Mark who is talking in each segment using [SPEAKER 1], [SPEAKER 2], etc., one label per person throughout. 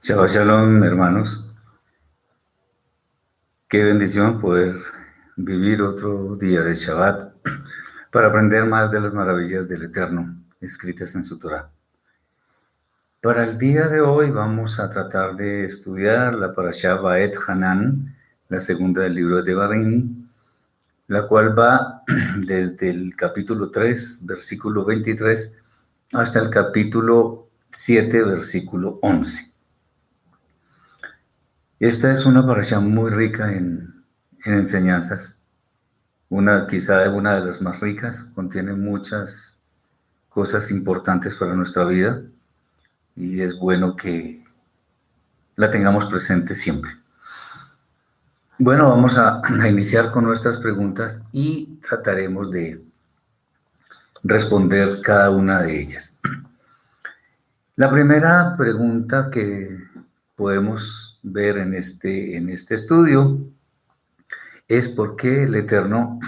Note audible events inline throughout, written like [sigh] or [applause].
[SPEAKER 1] Shabbat Shalom, hermanos. Qué bendición poder vivir otro día de Shabbat para aprender más de las maravillas del Eterno escritas en su Torah. Para el día de hoy vamos a tratar de estudiar la Parashá Baet Hanan, la segunda del libro de Barim, la cual va [clears throat] desde el capítulo 3, versículo 23, hasta el capítulo 7, versículo 11. Esta es una parasha muy rica en, enseñanzas. Una, quizá una de las más ricas, contiene muchas cosas importantes para nuestra vida y es bueno que la tengamos presente siempre. Bueno, vamos a, a, iniciar con nuestras preguntas y trataremos de responder cada una de ellas. La primera pregunta que podemos ver en este, en este estudio es por qué el Eterno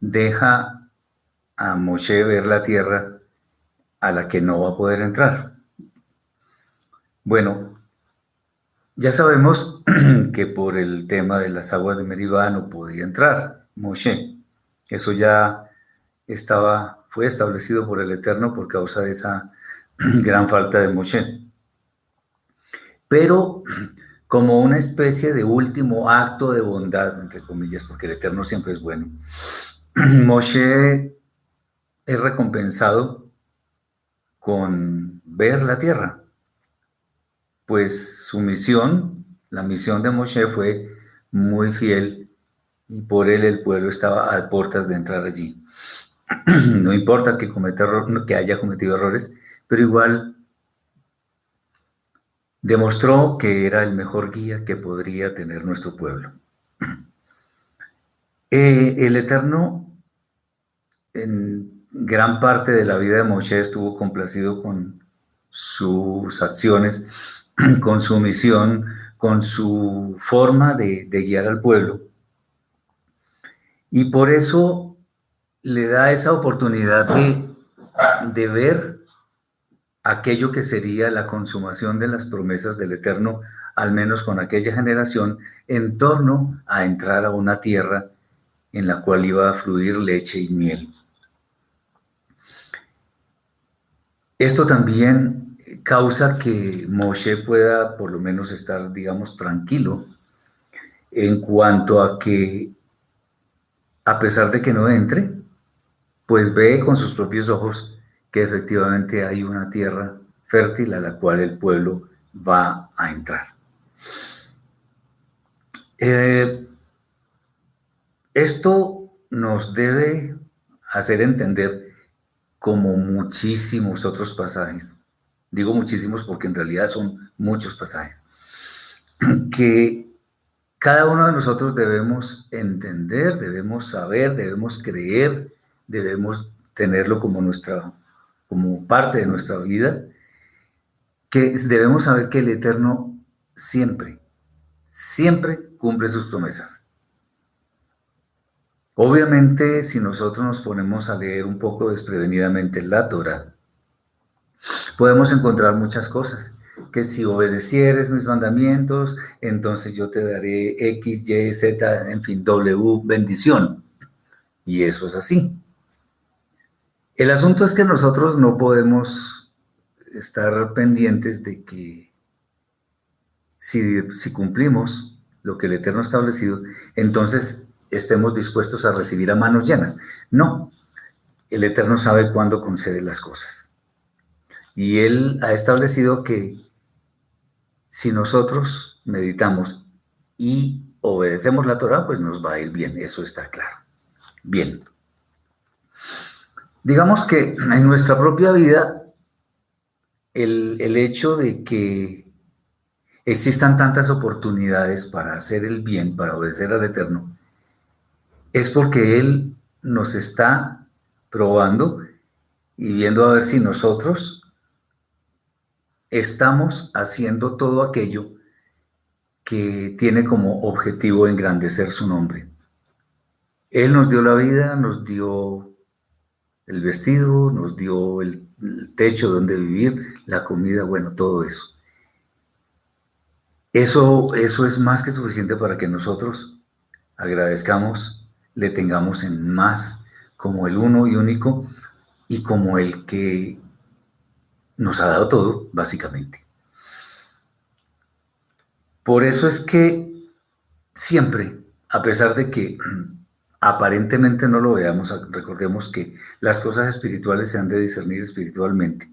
[SPEAKER 1] deja a Moshe ver la tierra a la que no va a poder entrar. Bueno, ya sabemos [clears throat] que por el tema de las aguas de Meribá no podía entrar Moshe. Eso ya estaba, fue establecido por el Eterno por causa de esa [clears throat] gran falta de Moshe. Pero [clears throat] como una especie de último acto de bondad, entre comillas, porque el Eterno siempre es bueno. [clears throat] Moshe es recompensado con ver la tierra, pues su misión, la misión de Moshe fue muy fiel y por él el pueblo estaba a puertas de entrar allí. No importa que, cometa, que haya cometido errores, pero igual demostró que era el mejor guía que podría tener nuestro pueblo. [clears throat] Eh, el Eterno, en gran parte de la vida de Moshe, estuvo complacido con sus acciones, [clears throat] con su misión, con su forma de, guiar al pueblo. Y por eso le da esa oportunidad de, de ver aquello que sería la consumación de las promesas del Eterno, al menos con aquella generación, en torno a entrar a una tierra en la cual iba a fluir leche y miel. Esto también causa que Moshe pueda por lo menos estar, digamos, tranquilo en cuanto a que, a pesar de que no entre, pues ve con sus propios ojos que efectivamente hay una tierra fértil a la cual el pueblo va a entrar. Eh, esto nos debe hacer entender como muchísimos otros pasajes, digo muchísimos porque en realidad son muchos pasajes, [clears throat] que cada uno de nosotros debemos entender, debemos saber, debemos creer, debemos tenerlo como nuestra como parte de nuestra vida, que debemos saber que el Eterno siempre, siempre cumple sus promesas. Obviamente, si nosotros nos ponemos a leer un poco desprevenidamente la Torah, podemos encontrar muchas cosas. Que si obedecieres mis mandamientos, entonces yo te daré X, Y, Z, en fin, W, bendición. Y eso es así. El asunto es que nosotros no podemos estar pendientes de que si, cumplimos lo que el Eterno ha establecido, entonces estemos dispuestos a recibir a manos llenas. No, el Eterno sabe cuándo concede las cosas. Y Él ha establecido que si nosotros meditamos y obedecemos la Torah, pues nos va a ir bien, eso está claro. Bien. Digamos que en nuestra propia vida, el, hecho de que existan tantas oportunidades para hacer el bien, para obedecer al Eterno, es porque Él nos está probando y viendo a ver si nosotros estamos haciendo todo aquello que tiene como objetivo engrandecer su nombre. Él nos dio la vida, nos dio el vestido, nos dio el, techo donde vivir, la comida, bueno, todo eso. Eso, eso es más que suficiente para que nosotros agradezcamos, le tengamos en más como el uno y único y como el que nos ha dado todo, básicamente. Por eso es que siempre, a pesar de que aparentemente no lo veamos, recordemos que las cosas espirituales se han de discernir espiritualmente,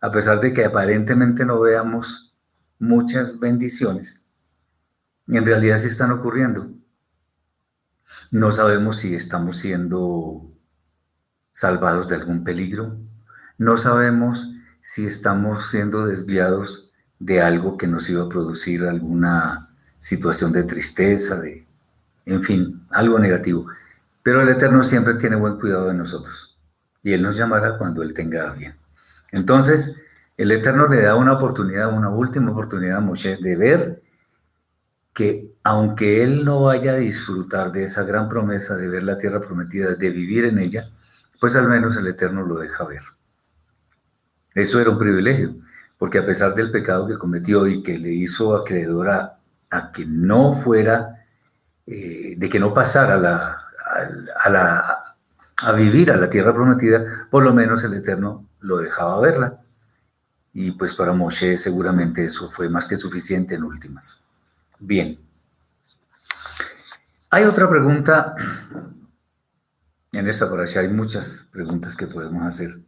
[SPEAKER 1] a pesar de que aparentemente no veamos muchas bendiciones, en realidad sí están ocurriendo. No sabemos si estamos siendo salvados de algún peligro, no sabemos si estamos siendo desviados de algo que nos iba a producir alguna situación de tristeza, de, en fin, algo negativo. Pero el Eterno siempre tiene buen cuidado de nosotros y Él nos llamará cuando Él tenga bien. Entonces, el Eterno le da una oportunidad, una última oportunidad a Moshe de ver que aunque él no vaya a disfrutar de esa gran promesa de ver la tierra prometida, de vivir en ella, pues al menos el Eterno lo deja ver. Eso era un privilegio, porque a pesar del pecado que cometió y que le hizo acreedor a, que no fuera, eh, de que no pasara a, la, a vivir a la tierra prometida, por lo menos el Eterno lo dejaba verla. Y pues para Moshe seguramente eso fue más que suficiente en últimas. Bien. Hay otra pregunta. En esta allá hay muchas preguntas que podemos hacer.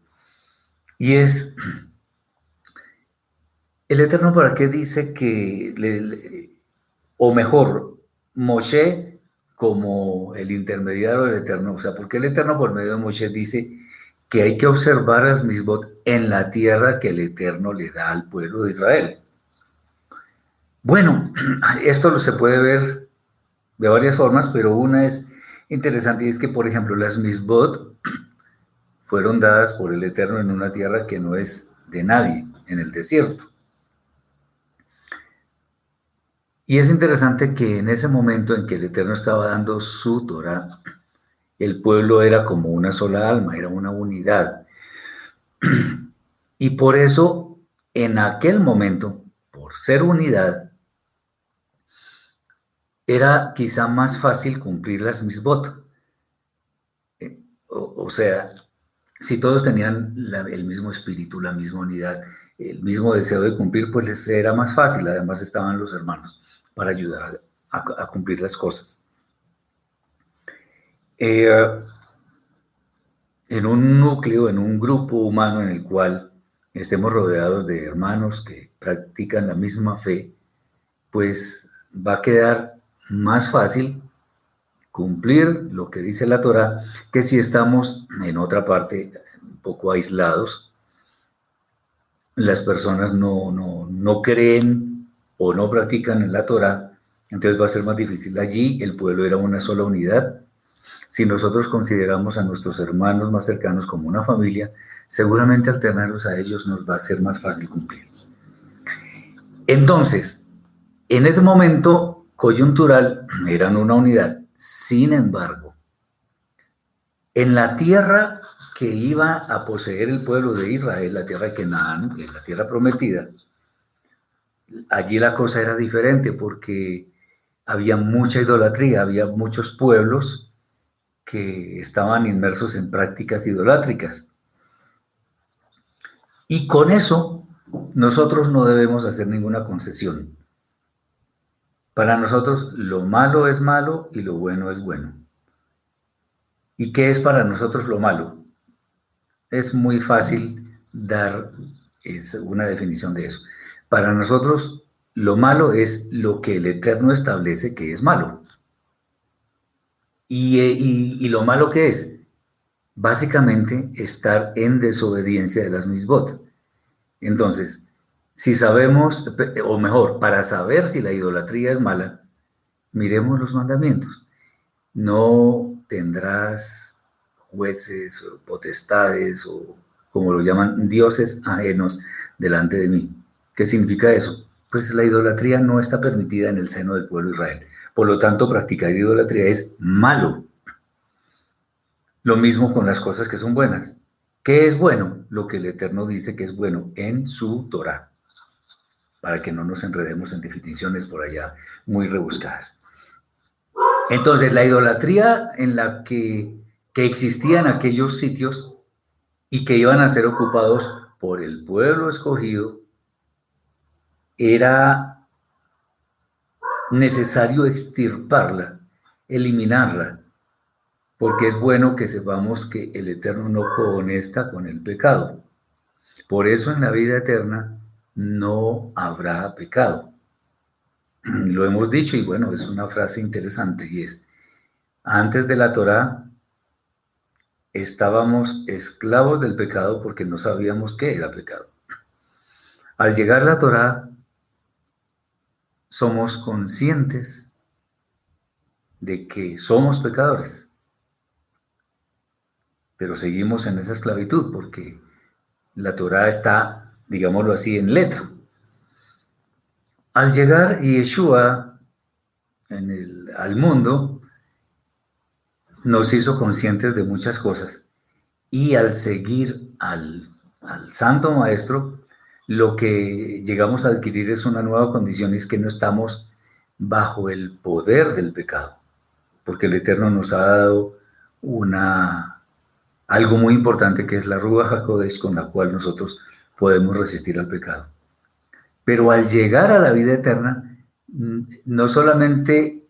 [SPEAKER 1] Y es, ¿el Eterno para qué dice que, o mejor, Moshe como el intermediario del Eterno? O sea, ¿por qué el Eterno por medio de Moshe dice que hay que observar las misbot en la tierra que el Eterno le da al pueblo de Israel. Bueno, [clears throat] esto se puede ver de varias formas, pero una es interesante y es que, por ejemplo, las misbot [clears throat] fueron dadas por el Eterno en una tierra que no es de nadie, en el desierto. Y es interesante que en ese momento en que el Eterno estaba dando su Torah, el pueblo era como una sola alma, era una unidad. Y por eso, en aquel momento, por ser unidad, era quizá más fácil cumplir las misbot. Eh, o, sea, si todos tenían el mismo espíritu, la misma unidad, el mismo deseo de cumplir, pues les era más fácil. Además estaban los hermanos para ayudar a cumplir las cosas. Eh, en un núcleo, en un grupo humano en el cual estemos rodeados de hermanos que practican la misma fe, pues va a quedar más fácil cumplir lo que dice la Torah que si estamos en otra parte un poco aislados, las personas no, no, no creen o no practican la Torah, entonces va a ser más difícil. Allí el pueblo era una sola unidad si nosotros consideramos a nuestros hermanos más cercanos como una familia, seguramente al tenerlos a ellos nos va a ser más fácil cumplir. Entonces, en ese momento coyuntural eran una unidad. Sin embargo, en la tierra que iba a poseer el pueblo de Israel, la tierra de Canaán, la tierra prometida, allí la cosa era diferente porque había mucha idolatría, había muchos pueblos que estaban inmersos en prácticas idolátricas. Y con eso nosotros no debemos hacer ninguna concesión. Para nosotros lo malo es malo y lo bueno es bueno. ¿Y qué es para nosotros lo malo? Es muy fácil dar una definición de eso. Para nosotros lo malo es lo que el Eterno establece que es malo. Eh, y, lo malo que es, básicamente, estar en desobediencia de las misbot. Entonces, si sabemos, o mejor, para saber si la idolatría es mala, miremos los mandamientos. No tendrás jueces o potestades o como lo llaman dioses ajenos delante de mí. ¿Qué significa eso? Pues la idolatría no está permitida en el seno del pueblo de Israel. Por lo tanto, practicar idolatría es malo. Lo mismo con las cosas que son buenas. ¿Qué es bueno? Lo que el Eterno dice que es bueno en su Torah. para que no nos enredemos en definiciones por allá muy rebuscadas. Entonces, la idolatría en la que, que aquellos sitios y que iban a ser ocupados por el pueblo escogido, era necesario extirparla, eliminarla, porque es bueno que sepamos que el Eterno no conecta con el pecado. Por eso en la vida eterna no habrá pecado. [clears throat] Lo hemos dicho y bueno, es una frase interesante y es, antes de la Torá estábamos esclavos del pecado porque no sabíamos qué era pecado. Al llegar la Torá somos conscientes de que somos pecadores, pero seguimos en esa esclavitud porque la Torá está, digámoslo así, en letra. Al llegar Yeshua en el, al mundo, nos hizo conscientes de muchas cosas y al seguir al, al Santo Maestro, lo que llegamos a adquirir es una nueva condición y es que no estamos bajo el poder del pecado, porque el Eterno nos ha dado una algo muy importante que es la Ruba HaKodesh con la cual nosotros podemos resistir al pecado. Pero al llegar a la vida eterna, no solamente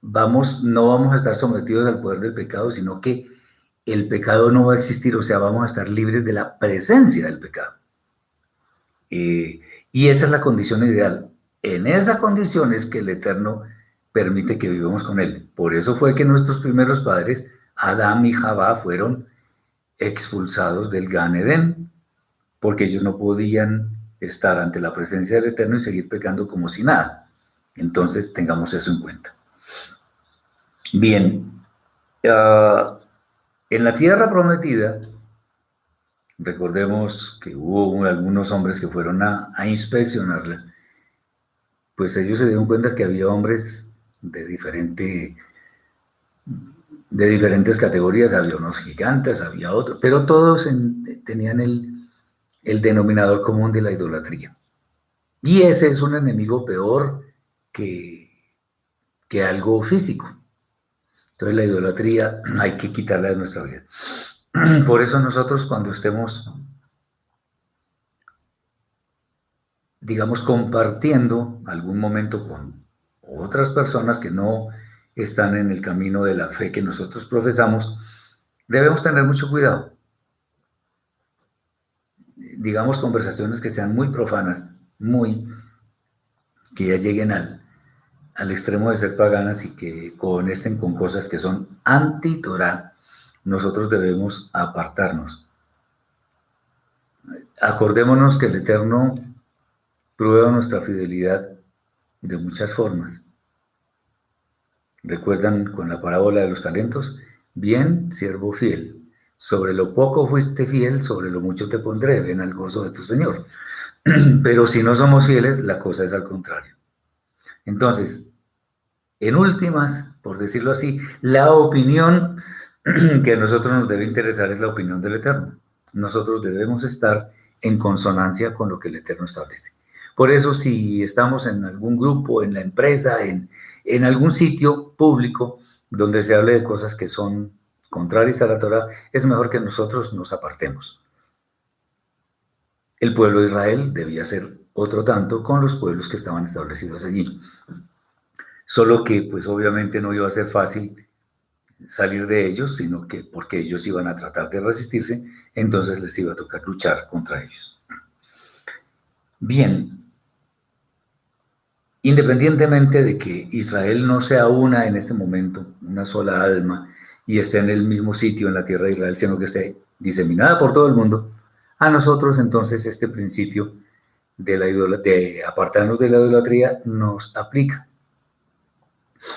[SPEAKER 1] vamos, no vamos a estar sometidos al poder del pecado, sino que el pecado no va a existir, o sea, vamos a estar libres de la presencia del pecado. Eh, y esa es la condición ideal. En esa condición es que el Eterno permite que vivamos con Él. Por eso fue que nuestros primeros padres Adán y Jabá fueron expulsados del Gan Edén, porque ellos no podían estar ante la presencia del Eterno y seguir pecando como si nada. Entonces tengamos eso en cuenta. Bien, ah, en la tierra prometida, recordemos que hubo algunos hombres que fueron a, a inspeccionarla, pues ellos se dieron cuenta que había hombres de diferente de diferentes categorías, había unos gigantes, había otros, pero todos tenían el, el, denominador común de la idolatría. Y ese es un enemigo peor que, que algo físico. Entonces la idolatría hay que quitarla de nuestra vida. [clears throat] Por eso nosotros cuando estemos, digamos, compartiendo algún momento con otras personas que no están en el camino de la fe que nosotros profesamos, debemos tener mucho cuidado. Digamos conversaciones que sean muy profanas, muy, que ya lleguen al, al extremo de ser paganas y que conesten con cosas que son anti-Torah, nosotros debemos apartarnos. Acordémonos que el Eterno prueba nuestra fidelidad de muchas formas. ¿Recuerdan con la parábola de los talentos? Bien, siervo fiel. Sobre lo poco fuiste fiel, sobre lo mucho te pondré, ven al gozo de tu Señor. [clears throat] Pero si no somos fieles, la cosa es al contrario. Entonces, en últimas, por decirlo así, la opinión [clears throat] que a nosotros nos debe interesar es la opinión del Eterno. Nosotros debemos estar en consonancia con lo que el Eterno establece. Por eso, si estamos en algún grupo, en la empresa, en, en algún sitio público donde se hable de cosas que son contrarias a la Torah, es mejor que nosotros nos apartemos. El pueblo de Israel debía ser otro tanto con los pueblos que estaban establecidos allí. Solo que, pues obviamente no iba a ser fácil salir de ellos, sino que porque ellos iban a tratar de resistirse, entonces les iba a tocar luchar contra ellos. Bien, Independientemente de que Israel no sea una en este momento, una sola alma, y esté en el mismo sitio en la tierra de Israel, sino que esté diseminada por todo el mundo, a nosotros entonces este principio de, la de apartarnos de la idolatría nos aplica.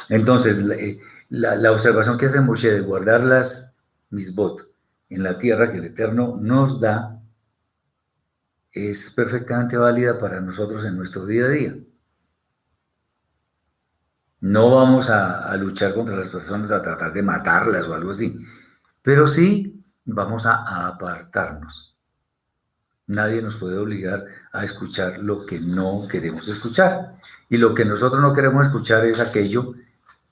[SPEAKER 1] Entonces, eh, la, observación que hace Moshe de guardar las misbot en la tierra que el Eterno nos da es perfectamente válida para nosotros en nuestro día a día. No vamos a, luchar contra las personas, a tratar de matarlas o algo así, pero sí vamos a, apartarnos. Nadie nos puede obligar a escuchar lo que no queremos escuchar. Y lo que nosotros no queremos escuchar es aquello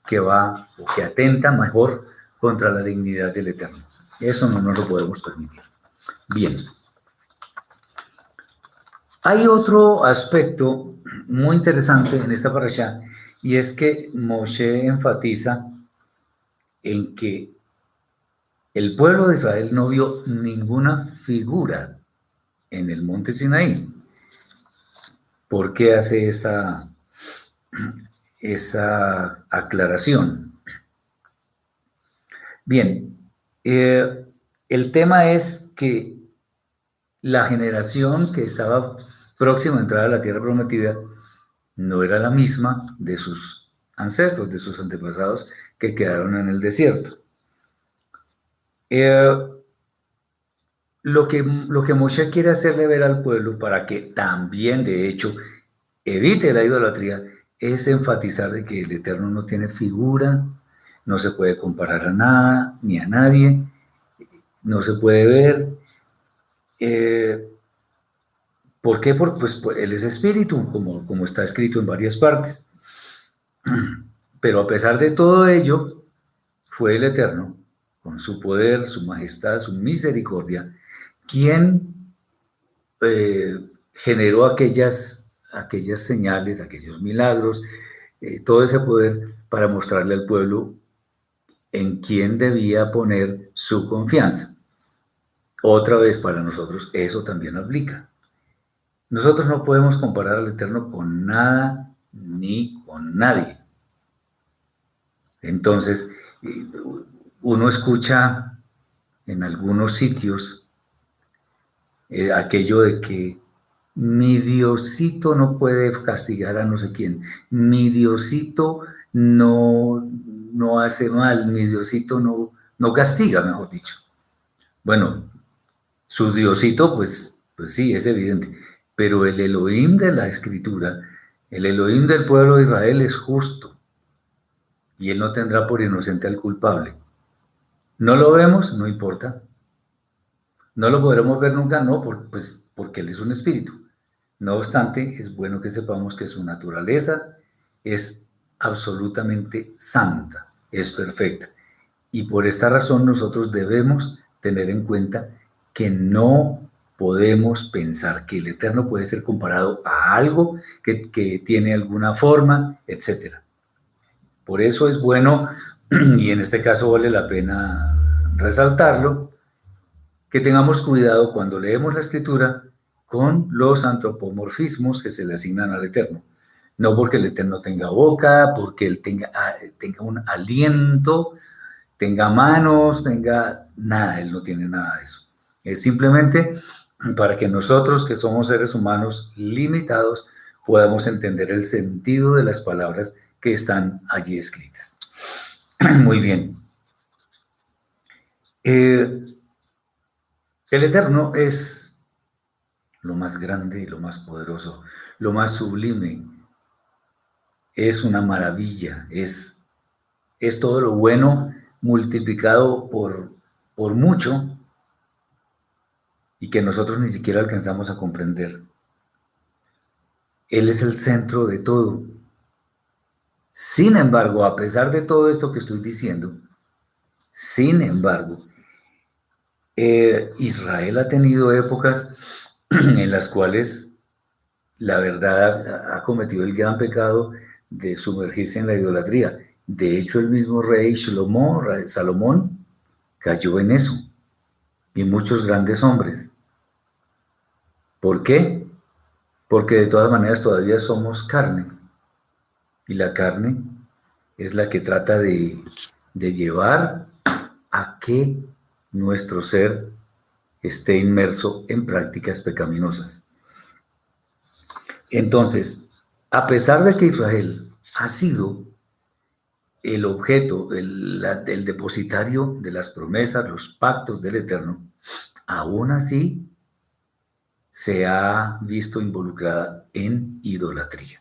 [SPEAKER 1] que va o que atenta mejor contra la dignidad del Eterno. Eso no nos lo podemos permitir. Bien. Hay otro aspecto muy interesante en esta parasha y es que Moshe enfatiza en que el pueblo de Israel no vio ninguna figura en el monte Sinaí. ¿Por qué hace esta, esa aclaración? Bien, eh, el tema es que la generación que estaba próxima a entrar a la tierra prometida no era la misma de sus ancestros, de sus antepasados que quedaron en el desierto. Eh, lo, que, lo que Moshe quiere hacerle ver al pueblo para que también, de hecho, evite la idolatría, es enfatizar de que el Eterno no tiene figura, no se puede comparar a nada ni a nadie, no se puede ver. Eh, ¿Por qué? Porque pues, Él es espíritu, como, como está escrito en varias partes. [clears throat] Pero a pesar de todo ello, fue el Eterno, con su poder, su majestad, su misericordia, quien eh, generó aquellas, aquellas señales, aquellos milagros, eh, todo ese poder para mostrarle al pueblo en quién debía poner su confianza. Otra vez para nosotros eso también aplica. Nosotros no podemos comparar al Eterno con nada ni con nadie. Entonces, uno escucha en algunos sitios eh, aquello de que mi Diosito no puede castigar a no sé quién, mi Diosito no, no hace mal, mi Diosito no, no castiga, mejor dicho. Bueno, su Diosito, pues, pues sí, es evidente, pero el Elohim de la escritura, el Elohim del pueblo de Israel es justo y él no tendrá por inocente al culpable. ¿No lo vemos? No importa. ¿No lo podremos ver nunca? No, pues porque él es un espíritu. No obstante, es bueno que sepamos que su naturaleza es absolutamente santa, es perfecta. Y por esta razón nosotros debemos tener en cuenta que no podemos pensar que el Eterno puede ser comparado a algo que, tiene alguna forma, etc. Por eso es bueno, [clears throat] y en este caso vale la pena resaltarlo, que tengamos cuidado cuando leemos la escritura con los antropomorfismos que se le asignan al Eterno. No porque el Eterno tenga boca, porque él tenga, ah, tenga un aliento, tenga manos, tenga nada, él no tiene nada de eso. Es simplemente para que nosotros, que somos seres humanos limitados, podamos entender el sentido de las palabras que están allí escritas. [clears throat] Muy bien. Eh, el Eterno es lo más grande lo más poderoso, lo más sublime. Es una maravilla, es, es todo lo bueno multiplicado por, por mucho y que nosotros ni siquiera alcanzamos a comprender. Él es el centro de todo. Sin embargo, a pesar de todo esto que estoy diciendo, sin embargo, eh, Israel ha tenido épocas [clears throat] en las cuales la verdad ha cometido el gran pecado de sumergirse en la idolatría. De hecho, el mismo rey Salomón, cayó en eso, y muchos grandes hombres. ¿Por qué? Porque de todas maneras todavía somos carne. Y la carne es la que trata de, llevar a que nuestro ser esté inmerso en prácticas pecaminosas. Entonces, a pesar de que Israel ha sido el objeto, el, depositario de las promesas, los pactos del Eterno, aún así se ha visto involucrada en idolatría.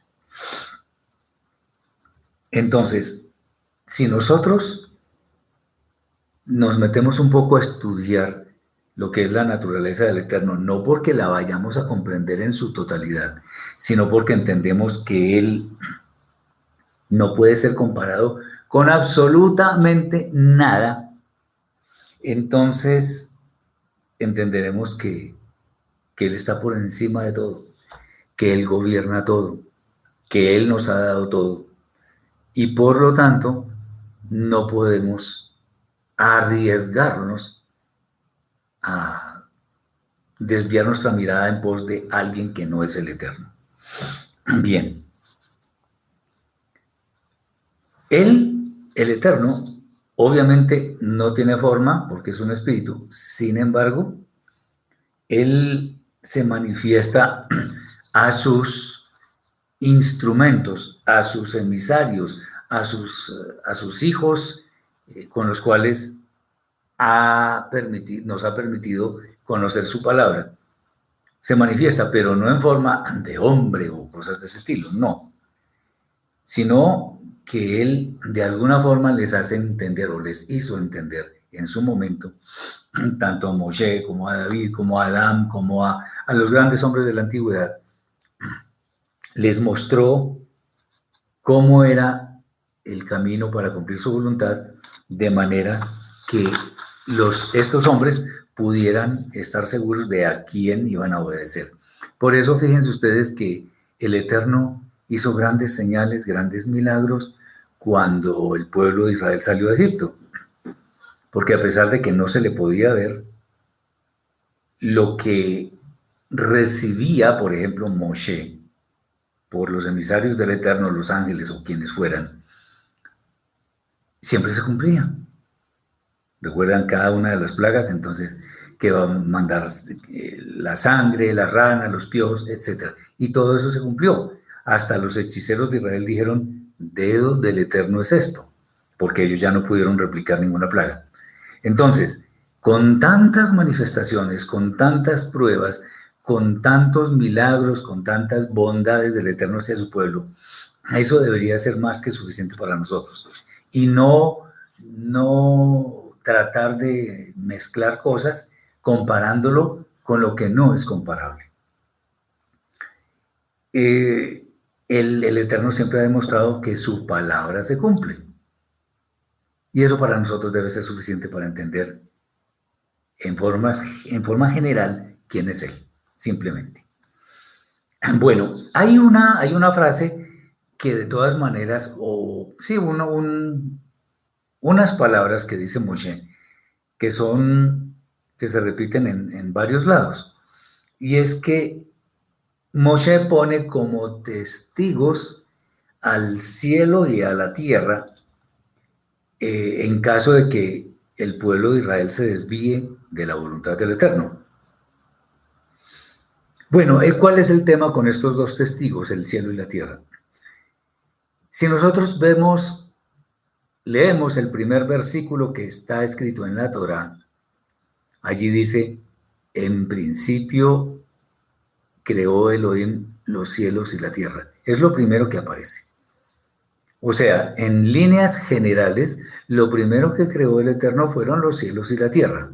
[SPEAKER 1] Entonces, si nosotros nos metemos un poco a estudiar lo que es la naturaleza del Eterno, no porque la vayamos a comprender en su totalidad, sino porque entendemos que Él no puede ser comparado con absolutamente nada, entonces entenderemos que, que Él está por encima de todo, que Él gobierna todo, que Él nos ha dado todo. Y por lo tanto, no podemos arriesgarnos a desviar nuestra mirada en pos de alguien que no es el eterno. Bien. Él, el eterno, obviamente no tiene forma porque es un espíritu. Sin embargo, Él se manifiesta a sus instrumentos, a sus emisarios, a sus, a sus hijos eh, con los cuales ha nos ha permitido conocer su palabra. Se manifiesta, pero no en forma de hombre o cosas de ese estilo, no, sino que él de alguna forma les hace entender o les hizo entender en su momento, tanto a Moshe como a David, como a Adán, como a, a los grandes hombres de la antigüedad, les mostró cómo era el camino para cumplir su voluntad, de manera que los, estos hombres pudieran estar seguros de a quién iban a obedecer. Por eso fíjense ustedes que el Eterno hizo grandes señales, grandes milagros cuando el pueblo de Israel salió de Egipto. Porque a pesar de que no se le podía ver, lo que recibía, por ejemplo, Moshe, por los emisarios del Eterno, los ángeles o quienes fueran, siempre se cumplía. Recuerdan cada una de las plagas, entonces, que va a mandar eh, la sangre, la rana, los piojos, etc. Y todo eso se cumplió. Hasta los hechiceros de Israel dijeron, dedo del Eterno es esto, porque ellos ya no pudieron replicar ninguna plaga. Entonces, con tantas manifestaciones, con tantas pruebas, con tantos milagros, con tantas bondades del Eterno hacia su pueblo, eso debería ser más que suficiente para nosotros. Y no, no tratar de mezclar cosas comparándolo con lo que no es comparable. Eh, el, el Eterno siempre ha demostrado que su palabra se cumple. Y eso para nosotros debe ser suficiente para entender en, formas, en forma general quién es Él simplemente. Bueno, hay una, hay una frase que de todas maneras, o sí, uno, unas palabras que dice Moshe, que son, que se repiten en, varios lados. Y es que Moshe pone como testigos al cielo y a la tierra eh, en caso de que el pueblo de Israel se desvíe de la voluntad del Eterno. Bueno, eh, ¿cuál es el tema con estos dos testigos, el cielo y la tierra? Si nosotros vemos, leemos el primer versículo que está escrito en la Torah, allí dice, en principio creó Elohim los cielos y la tierra. Es lo primero que aparece. O sea, en líneas generales, lo primero que creó el Eterno fueron los cielos y la tierra.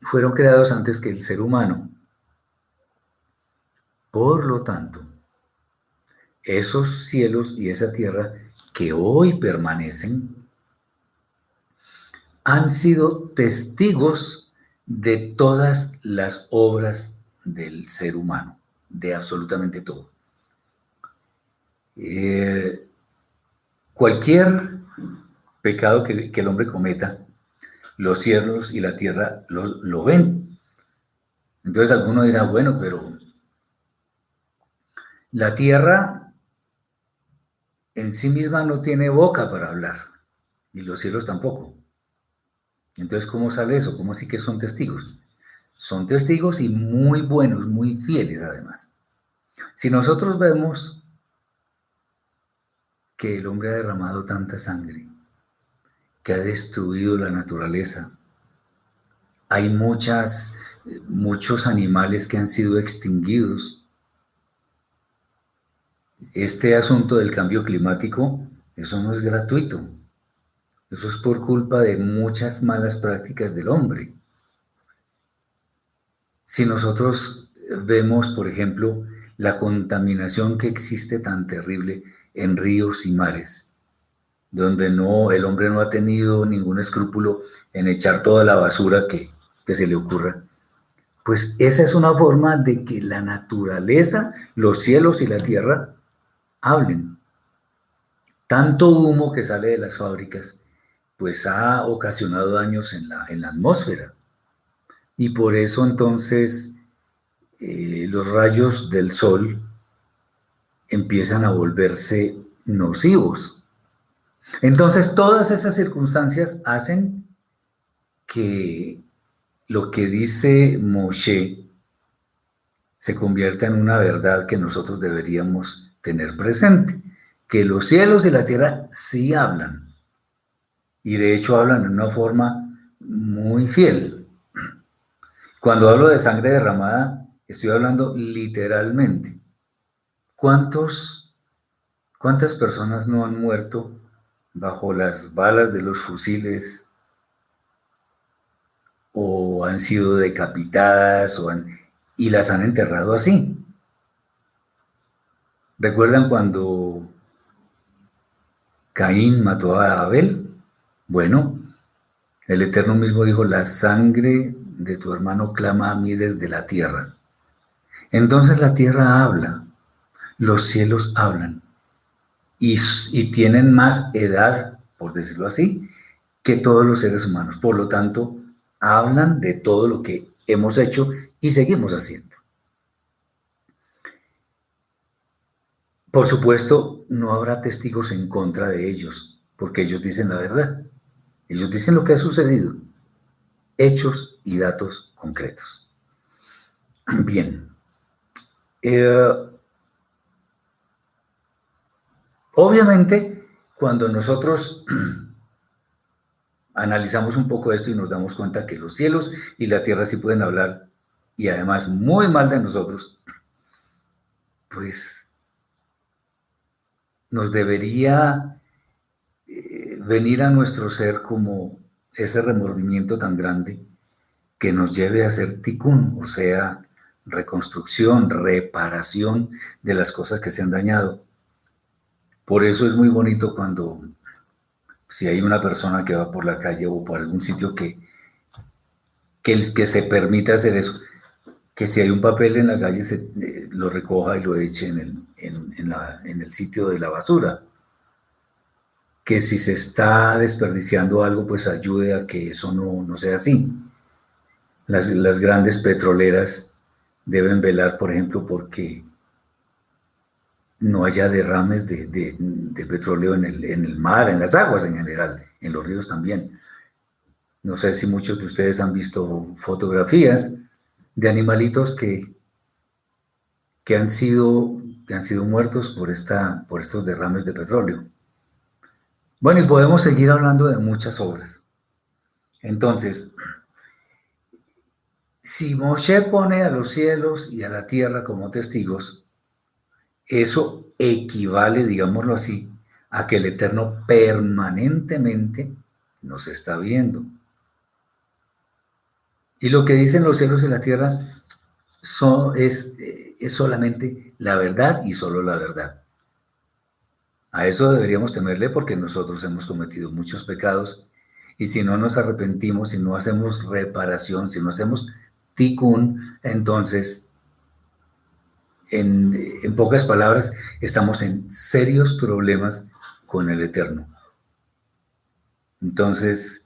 [SPEAKER 1] Fueron creados antes que el ser humano. Por lo tanto, esos cielos y esa tierra que hoy permanecen han sido testigos de todas las obras del ser humano, de absolutamente todo. Eh, cualquier pecado que, el hombre cometa, los cielos y la tierra lo, lo ven. Entonces alguno dirá, bueno, pero la tierra en sí misma no tiene boca para hablar, y los cielos tampoco. Entonces, ¿cómo sale eso? ¿Cómo así que son testigos? Son testigos y muy buenos, muy fieles además. Si nosotros vemos que el hombre ha derramado tanta sangre, que ha destruido la naturaleza, hay muchas, muchos animales que han sido extinguidos, este asunto del cambio climático, eso no es gratuito. Eso es por culpa de muchas malas prácticas del hombre. si nosotros vemos, por ejemplo, la contaminación que existe tan terrible en ríos y mares, donde no, el hombre no ha tenido ningún escrúpulo en echar toda la basura que, que se le ocurra, pues esa es una forma de que la naturaleza, los cielos y la tierra hablen. Tanto humo que sale de las fábricas, pues ha ocasionado daños en la, en la atmósfera. Y por eso entonces eh, los rayos del sol empiezan a volverse nocivos. Entonces todas esas circunstancias hacen que lo que dice Moshe se convierta en una verdad que nosotros deberíamos tener presente, que los cielos y la tierra sí hablan, y de hecho hablan en una forma muy fiel. Cuando hablo de sangre derramada, estoy hablando literalmente. ¿Cuántos, ¿Cuántas personas no han muerto bajo las balas de los fusiles o han sido decapitadas o y las han enterrado así. ¿Recuerdan cuando Caín mató a Abel? Bueno, el Eterno mismo dijo, la sangre de tu hermano clama a mí desde la tierra. Entonces la tierra habla, los cielos hablan y, tienen más edad, por decirlo así, que todos los seres humanos. Por lo tanto, hablan de todo lo que hemos hecho y seguimos haciendo. Por supuesto, no habrá testigos en contra de ellos, porque ellos dicen la verdad. Ellos dicen lo que ha sucedido, hechos y datos concretos. [clears throat] Bien. Eh, obviamente, cuando nosotros [clears throat] analizamos un poco esto y nos damos cuenta que los cielos y la tierra sí pueden hablar y además muy mal de nosotros, pues nos debería eh, venir a nuestro ser como ese remordimiento tan grande que nos lleve a hacer tikkun, o sea, reconstrucción, reparación de las cosas que se han dañado. Por eso es muy bonito cuando si hay una persona que va por la calle o por algún sitio que, que, que se permita hacer eso, que si hay un papel en la calle se, eh, lo recoja y lo eche en el, en, el sitio de la basura. Que si se está desperdiciando algo, pues ayude a que eso no, no sea así. Las, las grandes petroleras deben velar, por ejemplo, porque no haya derrames de, petróleo en el, en el, mar, en las aguas en general, en los ríos también. No sé si muchos de ustedes han visto fotografías de animalitos que, que, han, sido, que han sido muertos por, esta, por estos derrames de petróleo. Bueno, y podemos seguir hablando de muchas obras. Entonces, si Moshe pone a los cielos y a la tierra como testigos, eso equivale, digámoslo así, a que el Eterno permanentemente nos está viendo. Y lo que dicen los cielos y la tierra son, es, es solamente la verdad y solo la verdad. A eso deberíamos temerle porque nosotros hemos cometido muchos pecados y si no nos arrepentimos, si no hacemos reparación, si no hacemos tikkun, entonces en, pocas palabras, estamos en serios problemas con el Eterno. Entonces,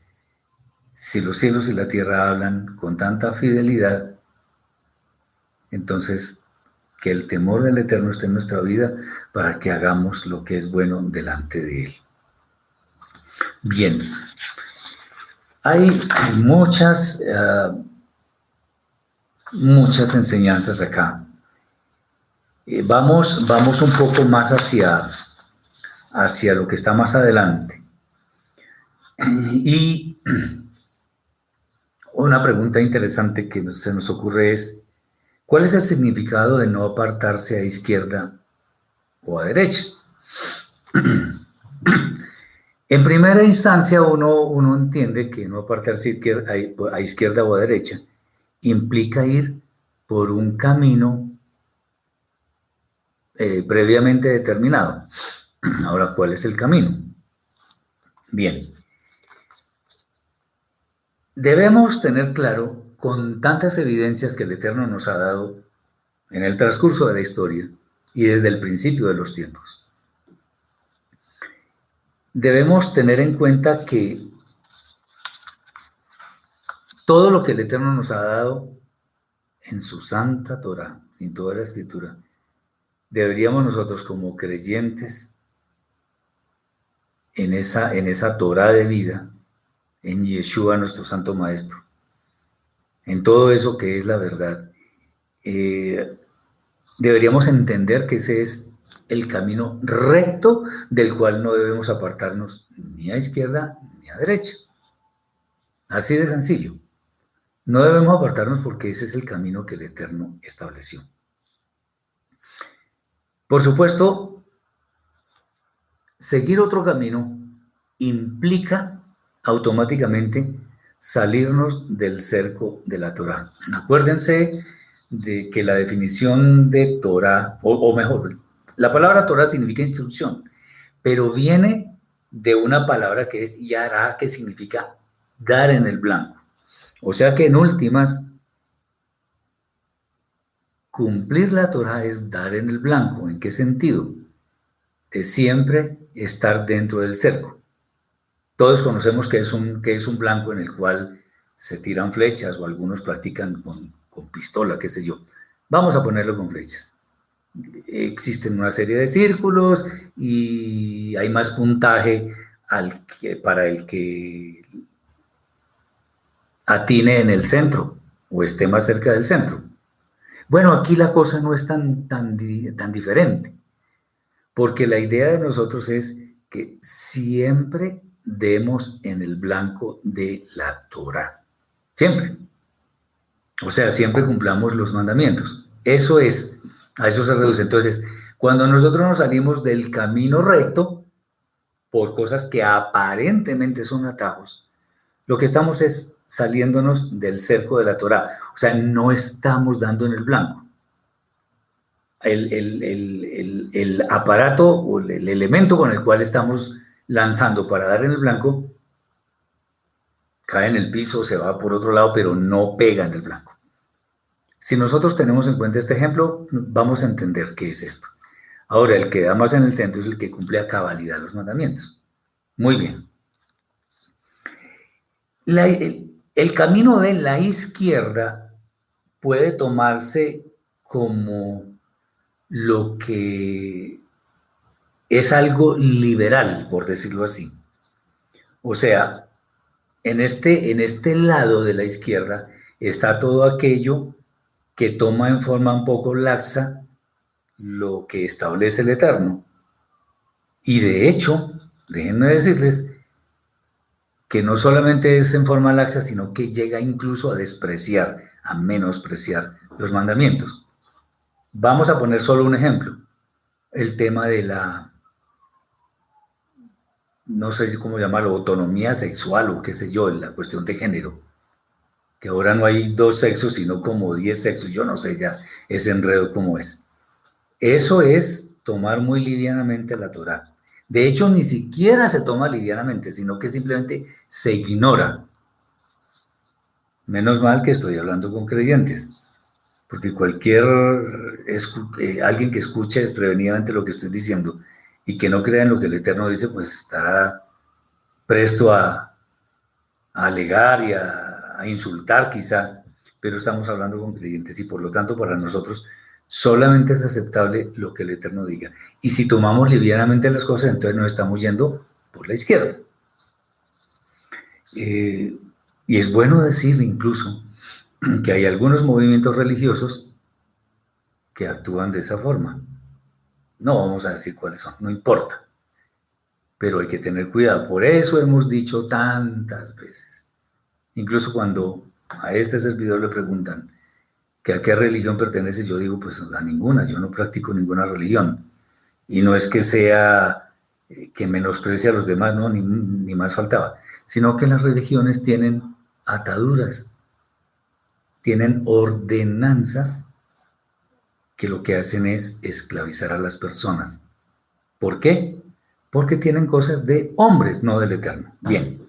[SPEAKER 1] si los cielos y la tierra hablan con tanta fidelidad, entonces que el temor del Eterno esté en nuestra vida para que hagamos lo que es bueno delante de Él. Bien, hay, muchas, eh, muchas enseñanzas acá eh, vamos, vamos un poco más hacia, hacia lo que está más adelante. Y una pregunta interesante que se nos ocurre es, ¿cuál es el significado de no apartarse a izquierda o a derecha? [clears throat] En primera instancia uno, uno entiende que no apartarse a izquierda o a derecha implica ir por un camino eh, previamente determinado. [clears throat] Ahora, ¿cuál es el camino? Bien. Debemos tener claro, con tantas evidencias que el Eterno nos ha dado en el transcurso de la historia y desde el principio de los tiempos, debemos tener en cuenta que todo lo que el Eterno nos ha dado en su santa Torah, en toda la escritura, deberíamos nosotros como creyentes en esa, en esa Torah de vida, en Yeshua, nuestro Santo Maestro, en todo eso que es la verdad, eh, deberíamos entender que ese es el camino recto del cual no debemos apartarnos ni a izquierda ni a derecha. Así de sencillo. No debemos apartarnos porque ese es el camino que el Eterno estableció. Por supuesto, seguir otro camino implica automáticamente salirnos del cerco de la Torah. Acuérdense de que la definición de Torah, o, mejor, la palabra Torah significa instrucción, pero viene de una palabra que es yara, que significa dar en el blanco. O sea que en últimas, cumplir la Torah es dar en el blanco. ¿En qué sentido? De siempre estar dentro del cerco. Todos conocemos que es un, que es un blanco en el cual se tiran flechas o algunos practican con, con pistola, qué sé yo. Vamos a ponerlo con flechas. Existen una serie de círculos y hay más puntaje al que, para el que atine en el centro o esté más cerca del centro. Bueno, aquí la cosa no es tan, tan, tan diferente, porque la idea de nosotros es que siempre demos en el blanco de la Torah. Siempre. O sea, siempre cumplamos los mandamientos. Eso es, a eso se reduce. Entonces, cuando nosotros nos salimos del camino recto, por cosas que aparentemente son atajos, lo que estamos es saliéndonos del cerco de la Torah. O sea, no estamos dando en el blanco. El, aparato o el, elemento con el cual estamos lanzando para dar en el blanco cae en el piso, se va por otro lado, pero no pega en el blanco. Si nosotros tenemos en cuenta este ejemplo, vamos a entender qué es esto. Ahora, el que da más en el centro es el que cumple a cabalidad los mandamientos. Muy bien. El camino de la izquierda puede tomarse como lo que es algo liberal, por decirlo así. O sea, en este, en este lado de la izquierda está todo aquello que toma en forma un poco laxa lo que establece el Eterno. Y de hecho, déjenme decirles que no solamente es en forma laxa, sino que llega incluso a despreciar, a menospreciar los mandamientos. Vamos a poner solo un ejemplo, el tema de la, no sé cómo llamarlo, autonomía sexual o qué sé yo, la cuestión de género, que ahora no hay dos sexos, sino como diez sexos, yo no sé ya ese enredo cómo es. Eso es tomar muy livianamente la Torah. De hecho, ni siquiera se toma livianamente, sino que simplemente se ignora. Menos mal que estoy hablando con creyentes, porque cualquier eh, alguien que escuche desprevenidamente lo que estoy diciendo y que no crea en lo que el Eterno dice, pues está presto a, alegar y a, insultar quizá, pero estamos hablando con creyentes y por lo tanto para nosotros Solamente es aceptable lo que el Eterno diga. Y si tomamos livianamente las cosas, entonces nos estamos yendo por la izquierda. Eh, y es bueno decir incluso que hay algunos movimientos religiosos que actúan de esa forma. No vamos a decir cuáles son, no importa. Pero hay que tener cuidado. Por eso hemos dicho tantas veces. Incluso cuando a este servidor le preguntan, que a qué religión pertenece, yo digo, pues a ninguna, yo no practico ninguna religión. Y no es que sea eh, que menosprecie a los demás, no, ni, ni más faltaba, sino que las religiones tienen ataduras, tienen ordenanzas que lo que hacen es esclavizar a las personas. ¿Por qué? Porque tienen cosas de hombres, no del Eterno. Bien.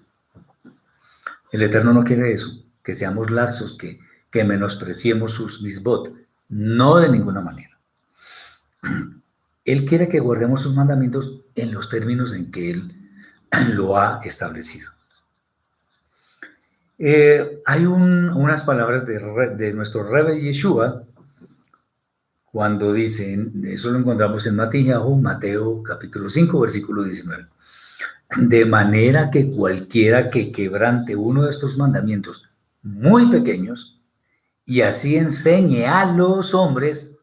[SPEAKER 1] El Eterno no quiere eso, que seamos laxos, que, que menospreciemos sus misbot. No de ninguna manera. Él quiere que guardemos sus mandamientos en los términos en que Él [clears throat] lo ha establecido. Eh, hay unas palabras de, de nuestro Rebbe Yeshua cuando dicen, eso lo encontramos en Mateo, Mateo capítulo 5, versículo 19. De manera que cualquiera que quebrante uno de estos mandamientos muy pequeños y así enseñe a los hombres,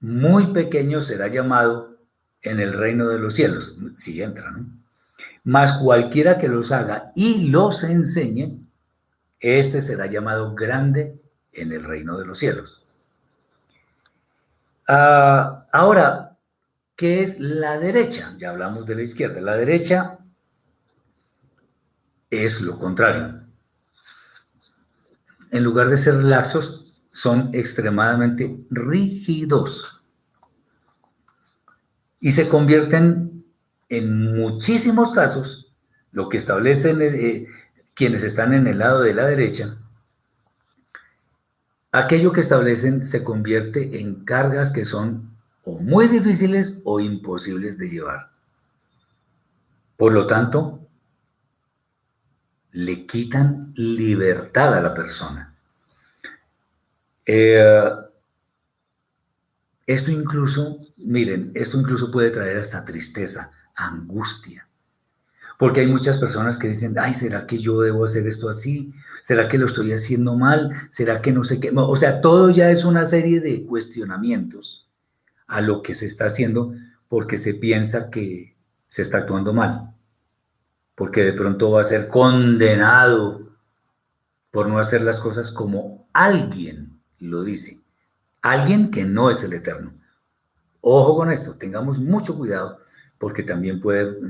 [SPEAKER 1] muy pequeño será llamado en el reino de los cielos, si entra, ¿no? Mas cualquiera que los haga y los enseñe, este será llamado grande en el reino de los cielos. Ah, ahora, ¿qué es la derecha? Ya hablamos de la izquierda. La derecha es lo contrario. En lugar de ser laxos, son extremadamente rígidos y se convierten en muchísimos casos, lo que establecen eh, quienes están en el lado de la derecha, aquello que establecen se convierte en cargas que son o muy difíciles o imposibles de llevar. Por lo tanto, le quitan libertad a la persona. Eh, esto incluso, miren, esto incluso puede traer hasta tristeza, angustia. Porque hay muchas personas que dicen, ay, ¿será que yo debo hacer esto así? ¿Será que lo estoy haciendo mal? ¿Será que no sé qué? O sea, todo ya es una serie de cuestionamientos a lo que se está haciendo porque se piensa que se está actuando mal. Porque de pronto va a ser condenado por no hacer las cosas como alguien lo dice. Alguien que no es el eterno. Ojo con esto, tengamos mucho cuidado porque también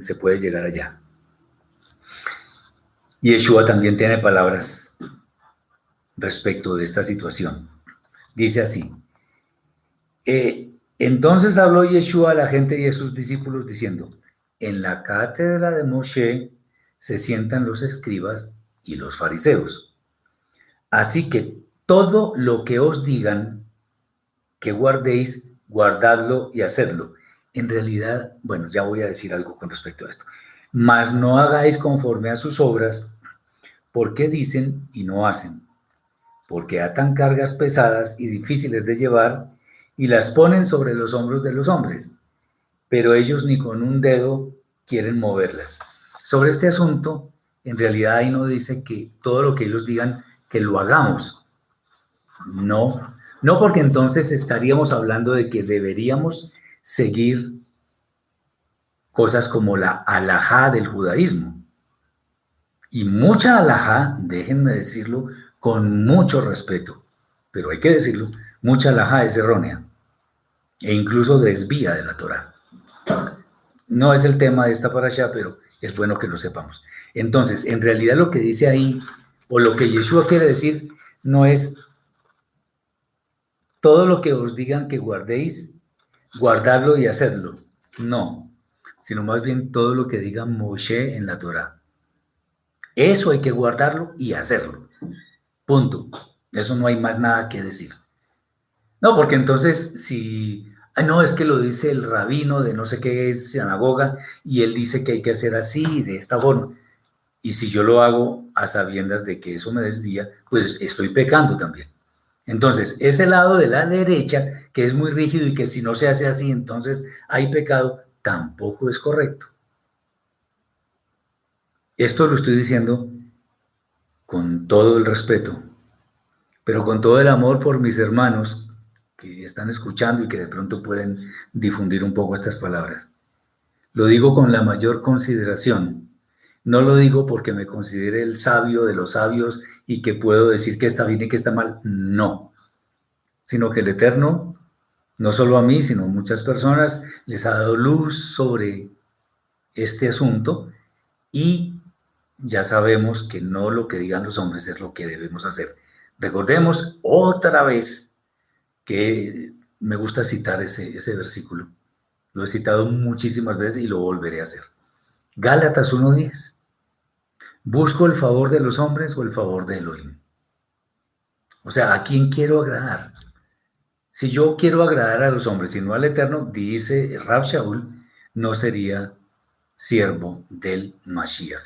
[SPEAKER 1] se puede llegar allá. Yeshua también tiene palabras respecto de esta situación. Dice así, eh, entonces habló Yeshua a la gente y a sus discípulos diciendo, en la cátedra de Moshe se sientan los escribas y los fariseos. Así que todo lo que os digan que guardéis, guardadlo y hacedlo. En realidad, bueno, ya voy a decir algo con respecto a esto mas no hagáis conforme a sus obras, porque dicen y no hacen, porque atan cargas pesadas y difíciles de llevar y las ponen sobre los hombros de los hombres, pero ellos ni con un dedo quieren moverlas. Sobre este asunto, en realidad ahí no dice que todo lo que ellos digan que lo hagamos. No, no porque entonces estaríamos hablando de que deberíamos seguir cosas como la alajá del judaísmo. Y mucha alajá, déjenme decirlo con mucho respeto, pero hay que decirlo, mucha alajá es errónea e incluso desvía de la Torah. No es el tema de esta parasha, pero es bueno que lo sepamos. Entonces, en realidad lo que dice ahí, o lo que Yeshua quiere decir, no es todo lo que os digan que guardéis, guardarlo y hacerlo. No, sino más bien todo lo que diga Moshe en la Torah. Eso hay que guardarlo y hacerlo. Punto. Eso no hay más nada que decir. No, porque entonces si, no, es que lo dice el rabino de no sé qué es sinagoga y él dice que hay que hacer así, de esta forma. Y si yo lo hago a sabiendas de que eso me desvía, pues estoy pecando también. Entonces, ese lado de la derecha, que es muy rígido y que si no se hace así, entonces hay pecado, tampoco es correcto. Esto lo estoy diciendo con todo el respeto, pero con todo el amor por mis hermanos que están escuchando y que de pronto pueden difundir un poco estas palabras. Lo digo con la mayor consideración. No lo digo porque me considere el sabio de los sabios y que puedo decir que está bien y que está mal. No. Sino que el Eterno no solo a mí, sino a muchas personas, les ha dado luz sobre este asunto y ya sabemos que no lo que digan los hombres es lo que debemos hacer. Recordemos otra vez que me gusta citar ese, ese versículo. Lo he citado muchísimas veces y lo volveré a hacer. Gálatas 1.10. ¿Busco el favor de los hombres o el favor de Elohim? O sea, ¿a quién quiero agradar? Si yo quiero agradar a los hombres y no al Eterno, dice Rab Shaul, no sería siervo del Mashiach.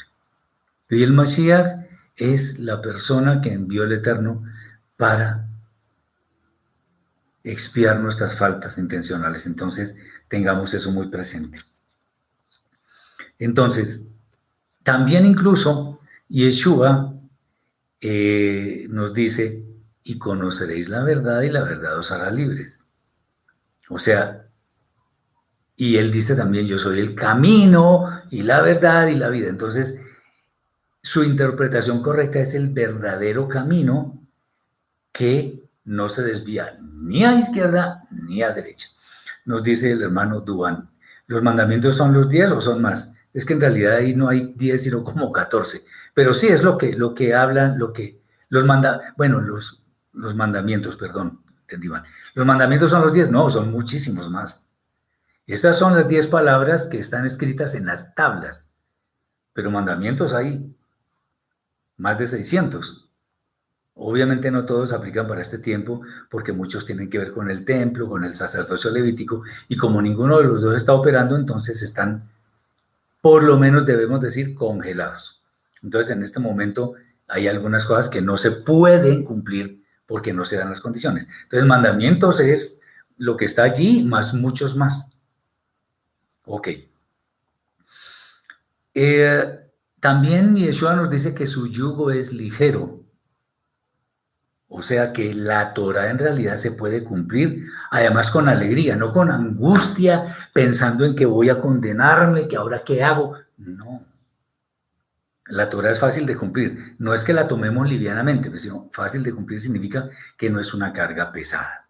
[SPEAKER 1] Y el Mashiach es la persona que envió el Eterno para expiar nuestras faltas intencionales. Entonces, tengamos eso muy presente. Entonces, también incluso Yeshua eh, nos dice, y conoceréis la verdad y la verdad os hará libres. O sea, y él dice también, yo soy el camino y la verdad y la vida. Entonces, su interpretación correcta es el verdadero camino que no se desvía ni a izquierda ni a derecha. Nos dice el hermano Duan, ¿los mandamientos son los 10 o son más? Es que en realidad ahí no hay 10, sino como 14. Pero sí es lo que, lo que hablan, lo que los manda, bueno, los, los mandamientos, perdón, entendí mal. ¿Los mandamientos son los 10? No, son muchísimos más. Estas son las 10 palabras que están escritas en las tablas, pero mandamientos hay más de 600. Obviamente no todos aplican para este tiempo porque muchos tienen que ver con el templo, con el sacerdocio levítico y como ninguno de los dos está operando, entonces están, por lo menos debemos decir, congelados. Entonces en este momento hay algunas cosas que no se pueden cumplir porque no se dan las condiciones. Entonces mandamientos es lo que está allí más muchos más. Ok. Eh, también Yeshua nos dice que su yugo es ligero. O sea que la Torah en realidad se puede cumplir, además con alegría, no con angustia, pensando en que voy a condenarme, que ahora qué hago. No. La Torah es fácil de cumplir. No es que la tomemos livianamente, pues, sino fácil de cumplir significa que no es una carga pesada.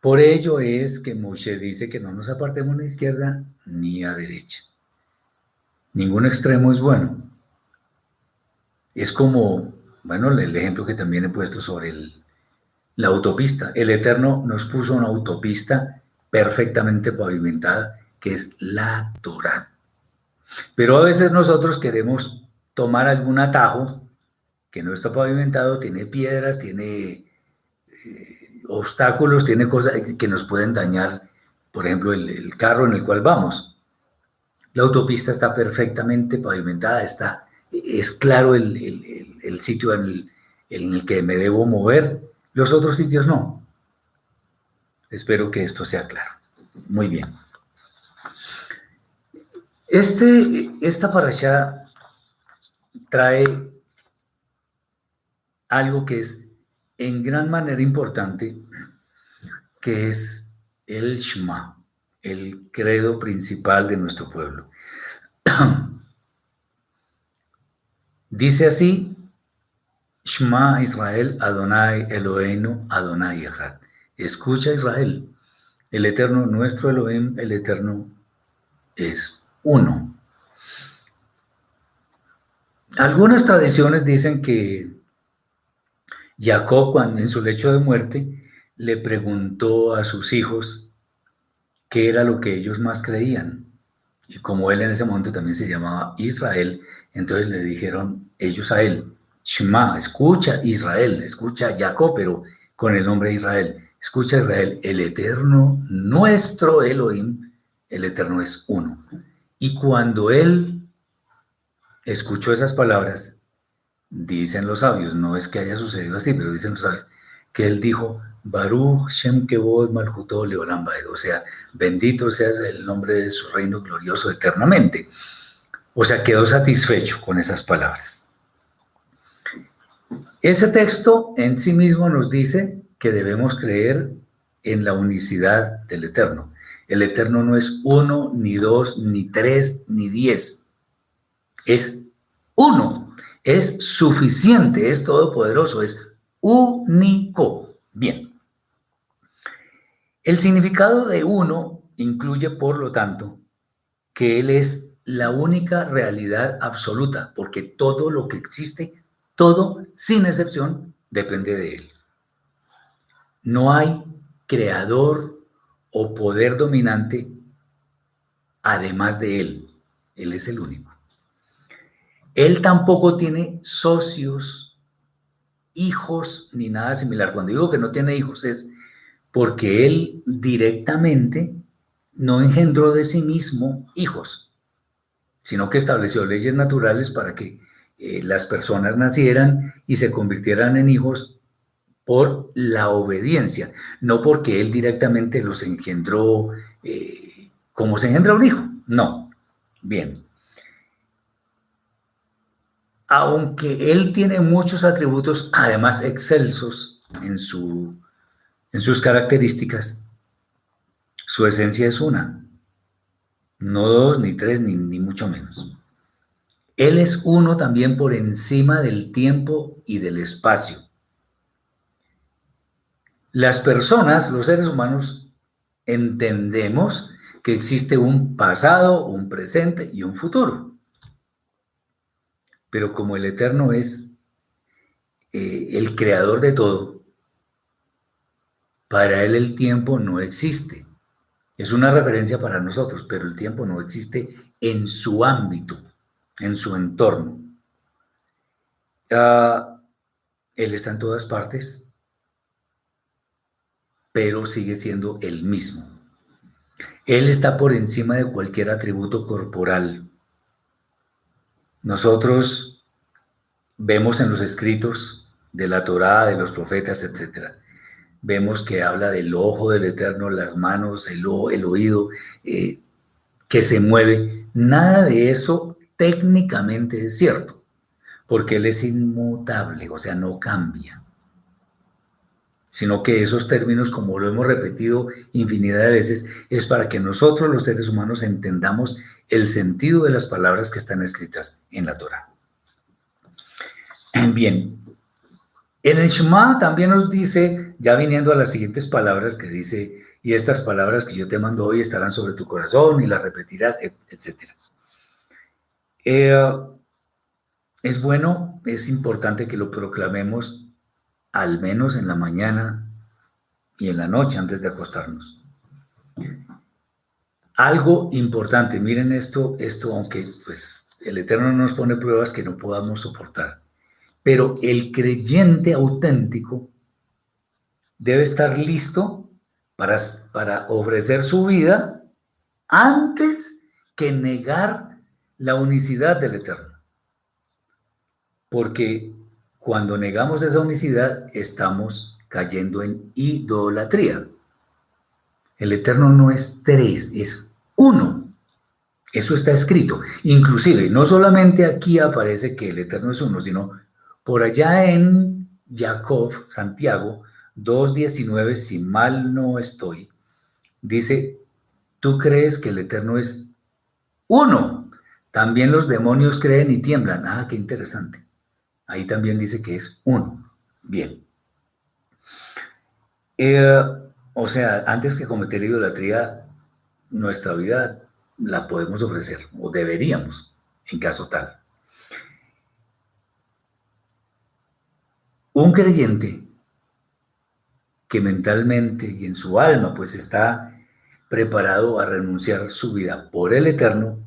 [SPEAKER 1] Por ello es que Moshe dice que no nos apartemos ni a izquierda ni a derecha. Ningún extremo es bueno. Es como bueno, el ejemplo que también he puesto sobre la autopista. El Eterno nos puso una autopista perfectamente pavimentada, que es la Torah. Pero a veces nosotros queremos tomar algún atajo que no está pavimentado, tiene piedras, tiene eh, obstáculos, tiene cosas que nos pueden dañar, por ejemplo, el, carro en el cual vamos. La autopista está perfectamente pavimentada, está, es claro el, el sitio en el, que me debo mover, los otros sitios no. Espero que esto sea claro. Muy bien. Este, esta allá trae algo que es en gran manera importante, que es el Shema, el credo principal de nuestro pueblo. [clears throat] Dice así Shma Israel, Adonai Eloheinu, Adonai Echad. Escucha Israel, el Eterno, nuestro Elohim, el Eterno es uno. Algunas tradiciones dicen que Jacob, cuando en su lecho de muerte, le preguntó a sus hijos qué era lo que ellos más creían. Y como él en ese momento también se llamaba Israel, entonces le dijeron ellos a él, Shema, escucha Israel, escucha Jacob, pero con el nombre de Israel. Escucha Israel, el eterno, nuestro Elohim, el eterno es uno. Y cuando él escuchó esas palabras, dicen los sabios, no es que haya sucedido así, pero dicen los sabios, que él dijo, Baruch Shem Leolam o sea, bendito seas el nombre de su reino glorioso eternamente. O sea, quedó satisfecho con esas palabras. Ese texto en sí mismo nos dice que debemos creer en la unicidad del Eterno. El Eterno no es uno, ni dos, ni tres, ni diez. Es uno. Es suficiente, es todopoderoso, es único. Bien. El significado de uno incluye, por lo tanto, que Él es la única realidad absoluta, porque todo lo que existe todo, sin excepción, depende de Él. No hay creador o poder dominante además de Él. Él es el único. Él tampoco tiene socios, hijos, ni nada similar. Cuando digo que no tiene hijos es porque Él directamente no engendró de sí mismo hijos, sino que estableció leyes naturales para que eh, las personas nacieran y se convirtieran en hijos por la obediencia, no porque Él directamente los engendró eh, como se engendra un hijo. No. Bien. Aunque Él tiene muchos atributos, además excelsos en, su, en sus características, su esencia es una. No dos, ni tres, ni, ni mucho menos. Él es uno también por encima del tiempo y del espacio. Las personas, los seres humanos, entendemos que existe un pasado, un presente y un futuro. Pero como el Eterno es eh, el creador de todo, para Él el tiempo no existe. Es una referencia para nosotros, pero el tiempo no existe en su ámbito, en su entorno. Ah, él está en todas partes, pero sigue siendo el mismo. Él está por encima de cualquier atributo corporal. Nosotros vemos en los escritos de la Torá, de los profetas, etc. Vemos que habla del ojo del Eterno, las manos, el, oído, eh, que se mueve. Nada de eso técnicamente es cierto, porque Él es inmutable, o sea, no cambia sino que esos términos, como lo hemos repetido infinidad de veces, es para que nosotros los seres humanos entendamos el sentido de las palabras que están escritas en la Torah. Bien, en el Shema también nos dice, ya viniendo a las siguientes palabras que dice, y estas palabras que yo te mando hoy estarán sobre tu corazón y las repetirás, etc. Eh, es bueno, es importante que lo proclamemos al menos en la mañana y en la noche antes de acostarnos. Algo importante, miren esto, esto aunque pues el Eterno nos pone pruebas que no podamos soportar, pero el creyente auténtico debe estar listo para, para ofrecer su vida antes que negar la unicidad del Eterno. Porque cuando negamos esa unicidad, estamos cayendo en idolatría. El Eterno no es tres, es uno. Eso está escrito. Inclusive, no solamente aquí aparece que el Eterno es uno, sino por allá en Jacob, Santiago 2.19, si mal no estoy, dice, tú crees que el Eterno es uno. También los demonios creen y tiemblan. Ah, qué interesante. Ahí también dice que es uno. Bien. Eh, o sea, antes que cometer idolatría, nuestra vida la podemos ofrecer, o deberíamos, en caso tal. Un creyente que mentalmente y en su alma pues está preparado a renunciar su vida por el eterno,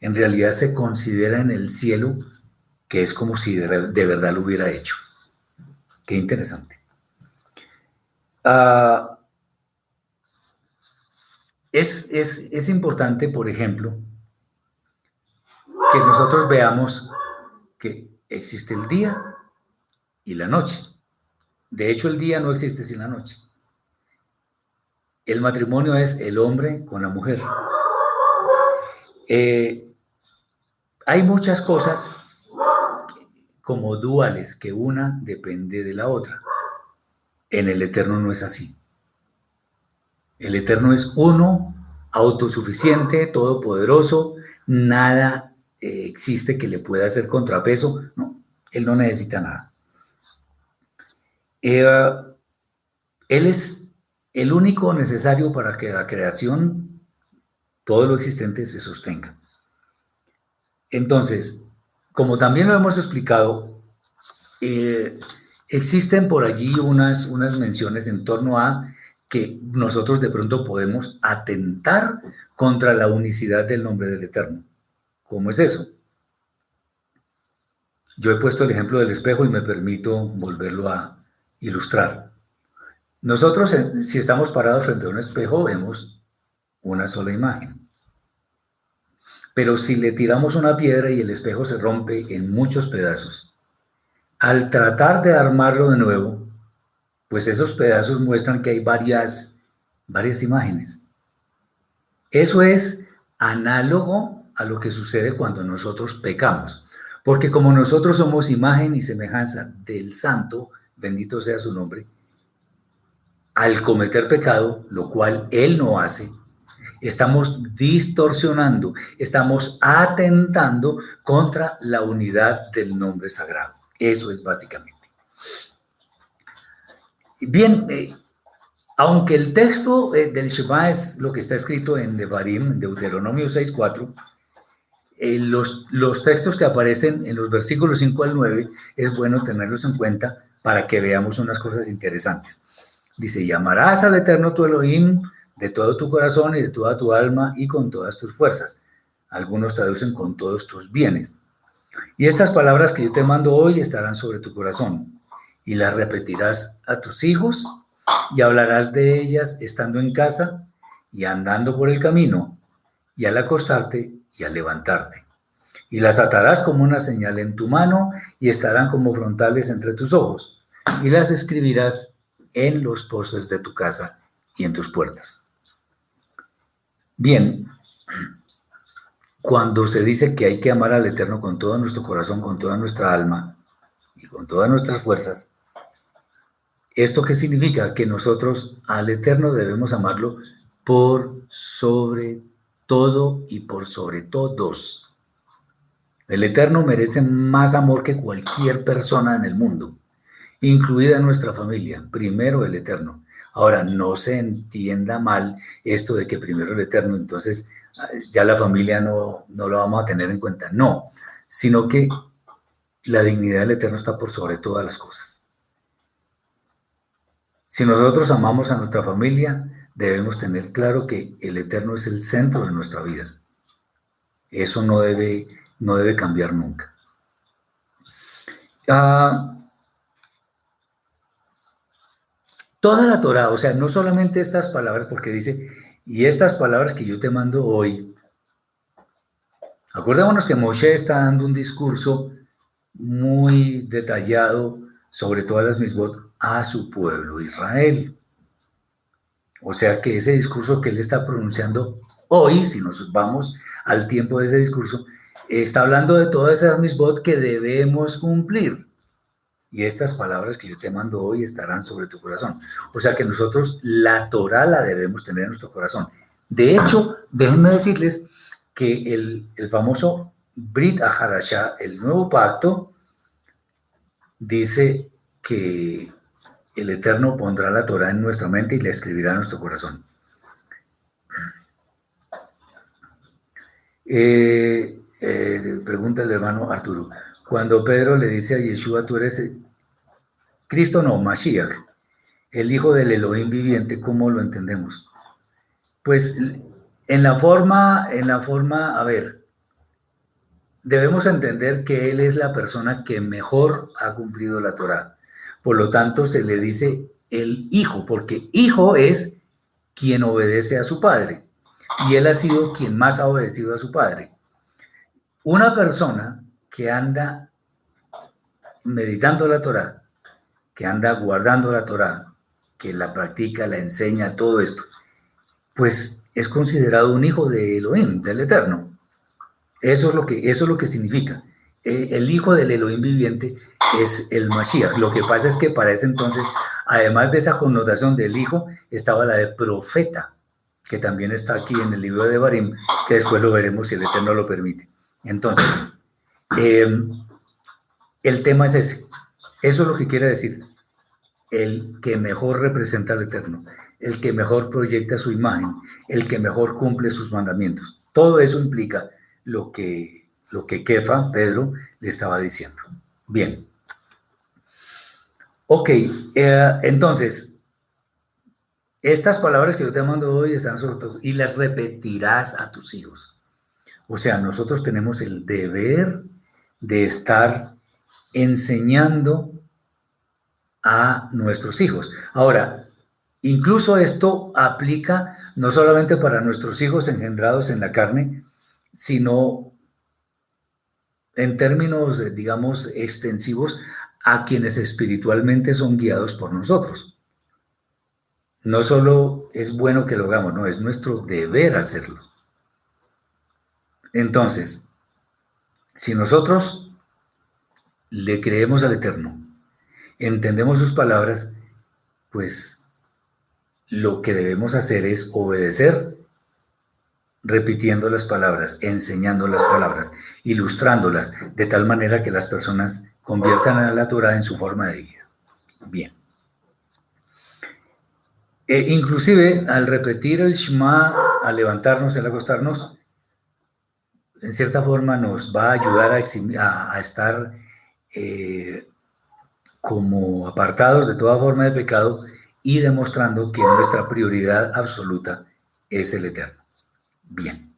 [SPEAKER 1] en realidad se considera en el cielo que es como si de, verdad lo hubiera hecho. Qué interesante. Ah, es, es importante, por ejemplo, que nosotros veamos que existe el día y la noche. De hecho, el día no existe sin la noche. El matrimonio es el hombre con la mujer. Eh, hay muchas cosas como duales, que una depende de la otra. En el Eterno no es así. El Eterno es uno, autosuficiente, todopoderoso, nada eh, existe que le pueda hacer contrapeso, no, Él no necesita nada. Él es el único necesario para que la creación, todo lo existente, se sostenga. Entonces, como también lo hemos explicado, eh, existen por allí unas, unas menciones en torno a que nosotros de pronto podemos atentar contra la unicidad del nombre del Eterno. ¿Cómo es eso? Yo he puesto el ejemplo del espejo y me permito volverlo a ilustrar. Nosotros, si estamos parados frente a un espejo, vemos una sola imagen. Pero si le tiramos una piedra y el espejo se rompe en muchos pedazos, al tratar de armarlo de nuevo, pues esos pedazos muestran que hay varias, varias imágenes. Eso es análogo a lo que sucede cuando nosotros pecamos. Porque como nosotros somos imagen y semejanza del santo, bendito sea su nombre, al cometer pecado, lo cual él no hace, estamos distorsionando, estamos atentando contra la unidad del nombre sagrado. Eso es básicamente. Bien, eh, aunque el texto eh, del Shema es lo que está escrito en Devarim, Deuteronomio 6.4, eh, los, los textos que aparecen en los versículos 5 al 9 es bueno tenerlos en cuenta para que veamos unas cosas interesantes. Dice, llamarás al Eterno tu Elohim de todo tu corazón y de toda tu alma y con todas tus fuerzas. Algunos traducen con todos tus bienes. Y estas palabras que yo te mando hoy estarán sobre tu corazón y las repetirás a tus hijos y hablarás de ellas estando en casa y andando por el camino y al acostarte y al levantarte. Y las atarás como una señal en tu mano y estarán como frontales entre tus ojos y las escribirás en los postes de tu casa y en tus puertas. Bien, cuando se dice que hay que amar al Eterno con todo nuestro corazón, con toda nuestra alma y con todas nuestras fuerzas, ¿Esto qué significa? Que nosotros al Eterno debemos amarlo por sobre todo y por sobre todos. El Eterno merece más amor que cualquier persona en el mundo, incluida nuestra familia. Primero el Eterno. Ahora, no se entienda mal esto de que primero el Eterno, entonces ya la familia no, no lo vamos a tener en cuenta. No, sino que la dignidad del Eterno está por sobre todas las cosas. Si nosotros amamos a nuestra familia, debemos tener claro que el Eterno es el centro de nuestra vida. Eso no debe, no debe cambiar nunca. Ah, toda la Torah, o sea, no solamente estas palabras, porque dice, y estas palabras que yo te mando hoy, acordémonos que Moshe está dando un discurso muy detallado sobre todas las misbot a su pueblo Israel. O sea que ese discurso que él está pronunciando hoy, si nos vamos al tiempo de ese discurso, está hablando de todas esas misbot que debemos cumplir. Y estas palabras que yo te mando hoy estarán sobre tu corazón. O sea que nosotros la Torah la debemos tener en nuestro corazón. De hecho, déjenme decirles que el, el famoso Brit Ahadashah, el nuevo pacto, dice que el Eterno pondrá la Torah en nuestra mente y la escribirá en nuestro corazón. Eh, eh, pregunta el hermano Arturo. Cuando Pedro le dice a Yeshua, tú eres Cristo, no, Mashiach, el hijo del Elohim viviente, ¿cómo lo entendemos? Pues en la forma, en la forma, a ver, debemos entender que Él es la persona que mejor ha cumplido la Torah. Por lo tanto, se le dice el hijo, porque hijo es quien obedece a su padre. Y él ha sido quien más ha obedecido a su padre. Una persona que anda meditando la Torah, que anda guardando la Torah, que la practica, la enseña, todo esto, pues es considerado un hijo de Elohim, del Eterno. Eso es lo que, eso es lo que significa. Eh, el hijo del Elohim viviente es el Mashiach. Lo que pasa es que para ese entonces, además de esa connotación del hijo, estaba la de profeta, que también está aquí en el libro de Barim, que después lo veremos si el Eterno lo permite. Entonces, em, el tema es ese. Eso es lo que quiere decir. El que mejor representa al Eterno, el que mejor proyecta su imagen, el que mejor cumple sus mandamientos. Todo eso implica lo que lo que Kefa, Pedro, le estaba diciendo. Bien. Ok, eh, entonces, estas palabras que yo te mando hoy están sobre todo, y las repetirás a tus hijos. O sea, nosotros tenemos el deber de estar enseñando a nuestros hijos. Ahora, incluso esto aplica no solamente para nuestros hijos engendrados en la carne, sino en términos, digamos, extensivos a quienes espiritualmente son guiados por nosotros. No solo es bueno que lo hagamos, no, es nuestro deber hacerlo. Entonces, si nosotros le creemos al Eterno, entendemos sus palabras, pues lo que debemos hacer es obedecer repitiendo las palabras, enseñando las palabras, ilustrándolas, de tal manera que las personas conviertan a la Torah en su forma de vida. Bien. E inclusive al repetir el Shema, al levantarnos, al acostarnos, en cierta forma nos va a ayudar a, estar eh, como apartados de toda forma de pecado y demostrando que nuestra prioridad absoluta es el Eterno. Bien.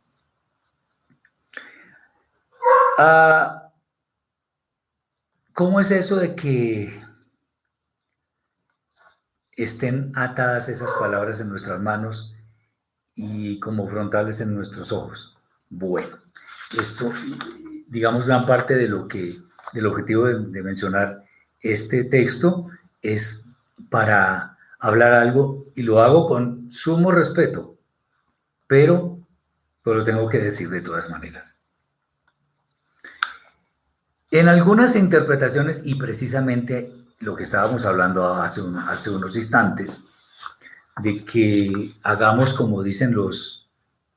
[SPEAKER 1] Ah, ¿Cómo es eso de que estén atadas esas palabras en nuestras manos y como frontales en nuestros ojos? Bueno, esto, digamos, gran parte de lo que, del objetivo de, mencionar este texto es para hablar algo y lo hago con sumo respeto, pero lo tengo que decir de todas maneras. En algunas interpretaciones, y precisamente lo que estábamos hablando hace, unos instantes, de que hagamos como dicen los,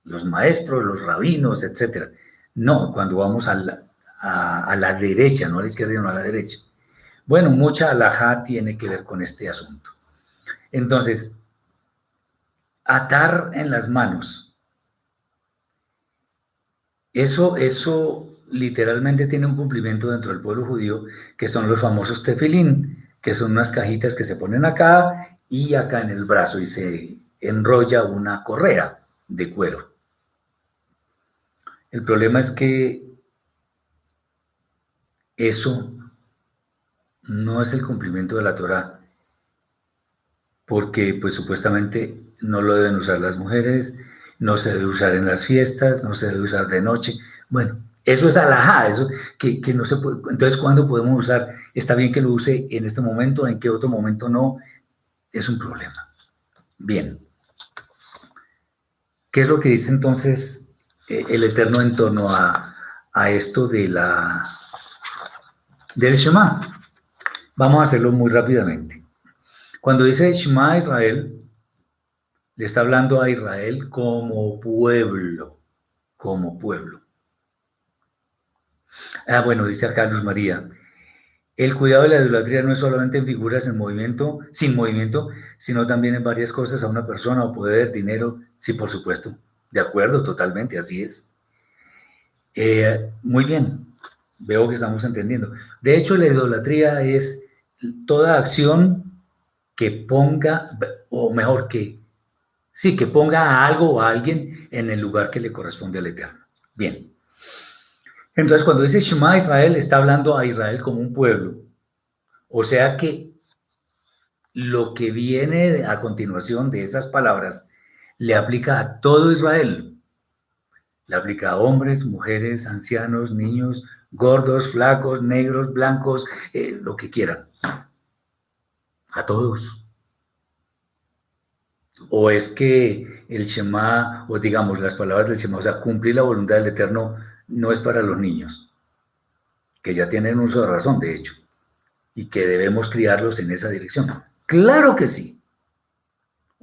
[SPEAKER 1] los maestros, los rabinos, etc. No, cuando vamos a la, a, la derecha, no a la izquierda, sino a la derecha. Bueno, mucha alajá tiene que ver con este asunto. Entonces, atar en las manos eso, eso literalmente tiene un cumplimiento dentro del pueblo judío, que son los famosos tefilín, que son unas cajitas que se ponen acá y acá en el brazo y se enrolla una correa de cuero. El problema es que eso no es el cumplimiento de la Torah, porque pues supuestamente no lo deben usar las mujeres, no se debe usar en las fiestas, no se debe usar de noche. Bueno, eso es alajá, eso que, no se puede. Entonces, ¿cuándo podemos usar? Está bien que lo use en este momento, en qué otro momento no, es un problema. Bien. ¿Qué es lo que dice entonces el Eterno en torno a, a esto de la del Shema? Vamos a hacerlo muy rápidamente. Cuando dice Shema Israel, le está hablando a Israel como pueblo, como pueblo. Ah, bueno, dice acá Luz María, el cuidado de la idolatría no es solamente en figuras en movimiento, sin movimiento, sino también en varias cosas a una persona o poder, dinero, sí, por supuesto. De acuerdo, totalmente, así es. Eh, muy bien, veo que estamos entendiendo. De hecho, la idolatría es toda acción que ponga, o mejor, que Sí, que ponga a algo o a alguien en el lugar que le corresponde al Eterno. Bien. Entonces, cuando dice Shema Israel, está hablando a Israel como un pueblo. O sea que lo que viene a continuación de esas palabras le aplica a todo Israel. Le aplica a hombres, mujeres, ancianos, niños, gordos, flacos, negros, blancos, eh, lo que quieran. A todos. ¿O es que el Shema, o digamos las palabras del Shema, o sea, cumplir la voluntad del Eterno no es para los niños, que ya tienen uso de razón, de hecho, y que debemos criarlos en esa dirección? Claro que sí.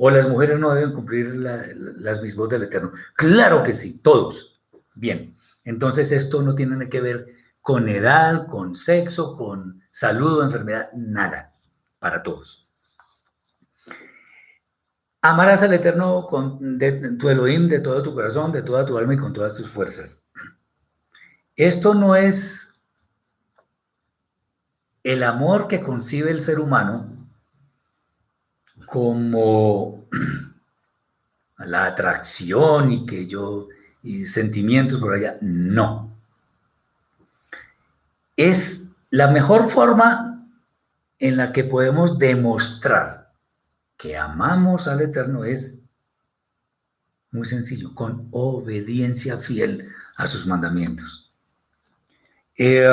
[SPEAKER 1] ¿O las mujeres no deben cumplir las mismas del Eterno? Claro que sí, todos. Bien, entonces esto no tiene que ver con edad, con sexo, con salud o enfermedad, nada, para todos. Amarás al Eterno con tu Elohim de todo tu corazón, de toda tu alma y con todas tus fuerzas. Esto no es el amor que concibe el ser humano, como [clears throat] la atracción y que yo, y sentimientos por allá, no. Es la mejor forma en la que podemos demostrar que amamos al Eterno es muy sencillo, con obediencia fiel a sus mandamientos. Eh,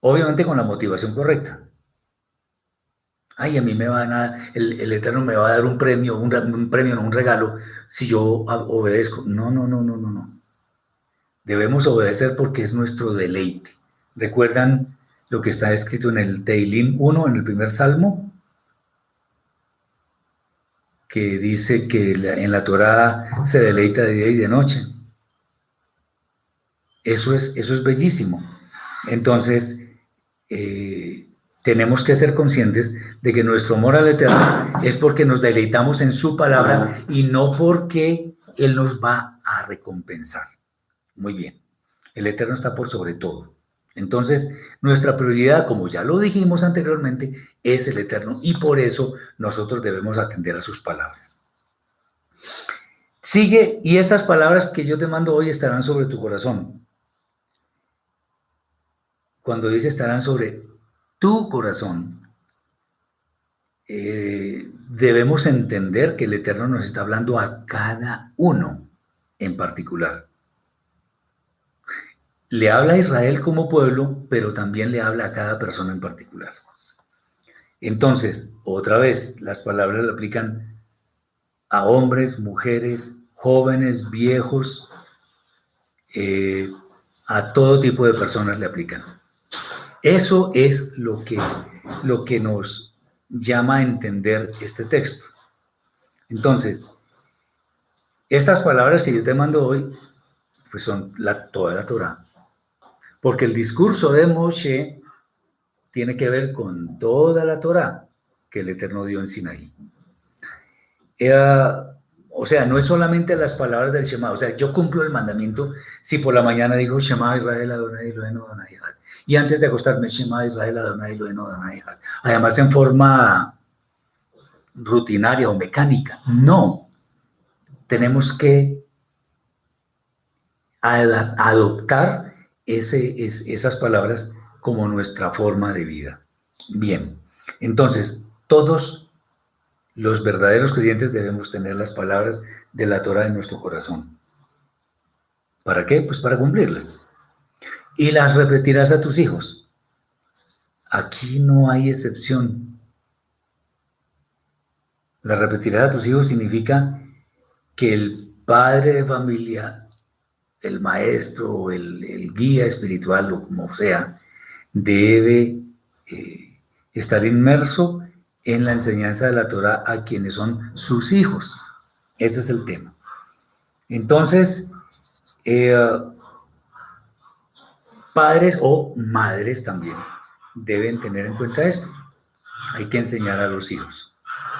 [SPEAKER 1] obviamente con la motivación correcta. Ay, a mí me van a, el, Eterno me va a dar un premio, un, un premio, no un regalo, si yo obedezco. No, no, no, no, no, no. Debemos obedecer porque es nuestro deleite. ¿Recuerdan lo que está escrito en el Teilim 1, en el primer salmo? Que dice que en la Torah se deleita de día y de noche. Eso es, eso es bellísimo. Entonces, eh, tenemos que ser conscientes de que nuestro amor al Eterno es porque nos deleitamos en su palabra y no porque Él nos va a recompensar. Muy bien, el Eterno está por sobre todo. Entonces, nuestra prioridad, como ya lo dijimos anteriormente, es el Eterno y por eso nosotros debemos atender a sus palabras. Sigue, y estas palabras que yo te mando hoy estarán sobre tu corazón. Cuando dice estarán sobre tu corazón, eh, debemos entender que el Eterno nos está hablando a cada uno en particular. Le habla a Israel como pueblo, pero también le habla a cada persona en particular. Entonces, otra vez, las palabras le aplican a hombres, mujeres, jóvenes, viejos, eh, a todo tipo de personas le aplican. Eso es lo que, lo que nos llama a entender este texto. Entonces, estas palabras que yo te mando hoy, pues son la, toda la Torah. Porque el discurso de Moshe tiene que ver con toda la Torah que el Eterno dio en Sinaí. O sea, no es solamente las palabras del Shema, o sea, yo cumplo el mandamiento si por la mañana digo Shema Israel Adonai Eloheinu Adonai y antes de acostarme Shema Israel Adonai Eloheinu Adonai además en forma rutinaria o mecánica, no, tenemos que adoptar esas palabras como nuestra forma de vida. Bien, entonces todos los verdaderos creyentes debemos tener las palabras de la Torah en nuestro corazón. ¿Para qué? Pues para cumplirlas. Y las repetirás a tus hijos. Aquí no hay excepción. La repetirás a tus hijos significa que el padre de familia el maestro, el, guía espiritual o como sea, debe eh, estar inmerso en la enseñanza de la Torah a quienes son sus hijos. Ese es el tema. Entonces, eh, padres o madres también deben tener en cuenta esto. Hay que enseñar a los hijos.